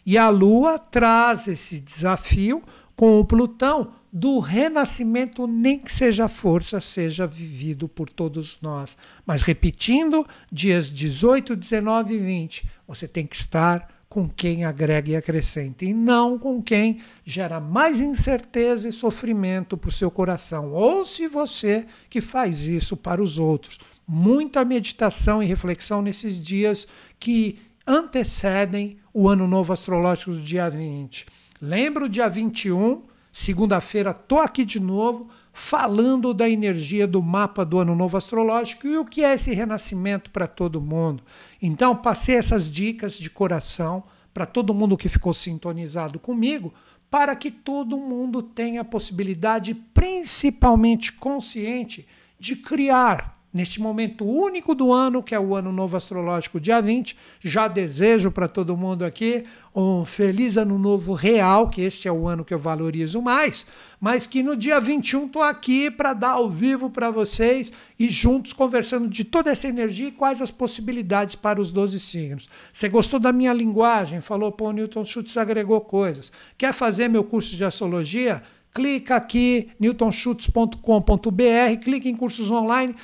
E a Lua traz esse desafio com o Plutão do renascimento, nem que seja força, seja vivido por todos nós. Mas repetindo, dias 18, 19 e 20, você tem que estar com quem agrega e acrescenta, e não com quem gera mais incerteza e sofrimento para o seu coração, ou se você que faz isso para os outros. Muita meditação e reflexão nesses dias que antecedem o ano novo astrológico do dia 20. Lembra o dia 21? Segunda-feira estou aqui de novo falando da energia do mapa do ano novo astrológico e o que é esse renascimento para todo mundo. Então, passei essas dicas de coração para todo mundo que ficou sintonizado comigo, para que todo mundo tenha a possibilidade, principalmente consciente, de criar neste momento único do ano, que é o ano novo astrológico, dia 20. Já desejo para todo mundo aqui um feliz ano novo real, que este é o ano que eu valorizo mais, mas que no dia 21 estou aqui para dar ao vivo para vocês e juntos conversando de toda essa energia e quais as possibilidades para os 12 signos. Você gostou da minha linguagem? Falou, pô, Newton Schultz agregou coisas. Quer fazer meu curso de astrologia? Clica aqui, newtonschutz.com.br, clica em cursos online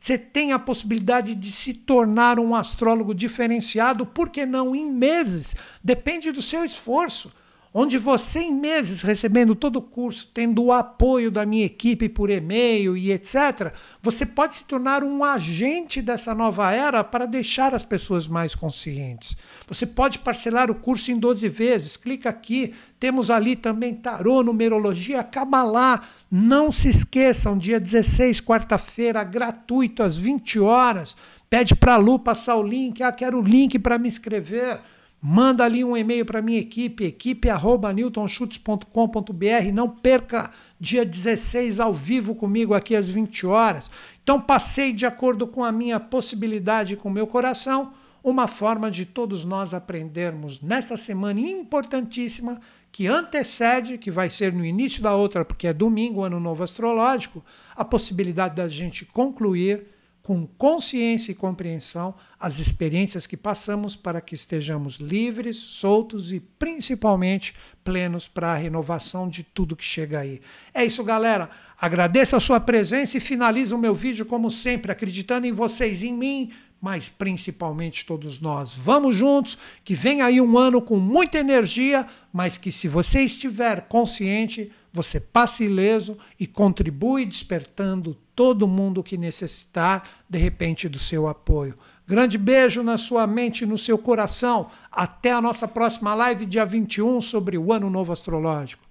você tem a possibilidade de se tornar um astrólogo diferenciado, por que não em meses? Depende do seu esforço onde você, em meses, recebendo todo o curso, tendo o apoio da minha equipe por e-mail e etc., você pode se tornar um agente dessa nova era para deixar as pessoas mais conscientes. Você pode parcelar o curso em 12 vezes, clica aqui, temos ali também tarô, numerologia, Kabbalah. Não se esqueçam, dia 16, quarta-feira, gratuito, às 20 horas. Pede para a Lu passar o link. Ah, quero o link para me inscrever. Manda ali um e-mail para minha equipe, equipe@newtonschutz.com.br. Não perca dia 16 ao vivo comigo aqui às 20 horas. Então passei de acordo com a minha possibilidade com o meu coração, uma forma de todos nós aprendermos nesta semana importantíssima que antecede, que vai ser no início da outra, porque é domingo, ano novo astrológico, a possibilidade da gente concluir com consciência e compreensão as experiências que passamos para que estejamos livres, soltos e principalmente plenos para a renovação de tudo que chega aí. É isso, galera. Agradeço a sua presença e finalizo o meu vídeo como sempre, acreditando em vocês, em mim, mas principalmente todos nós. Vamos juntos, que vem aí um ano com muita energia, mas que se você estiver consciente, você passe ileso e contribui despertando todo mundo que necessitar, de repente, do seu apoio. Grande beijo na sua mente e no seu coração. Até a nossa próxima live, dia 21, sobre o Ano Novo Astrológico.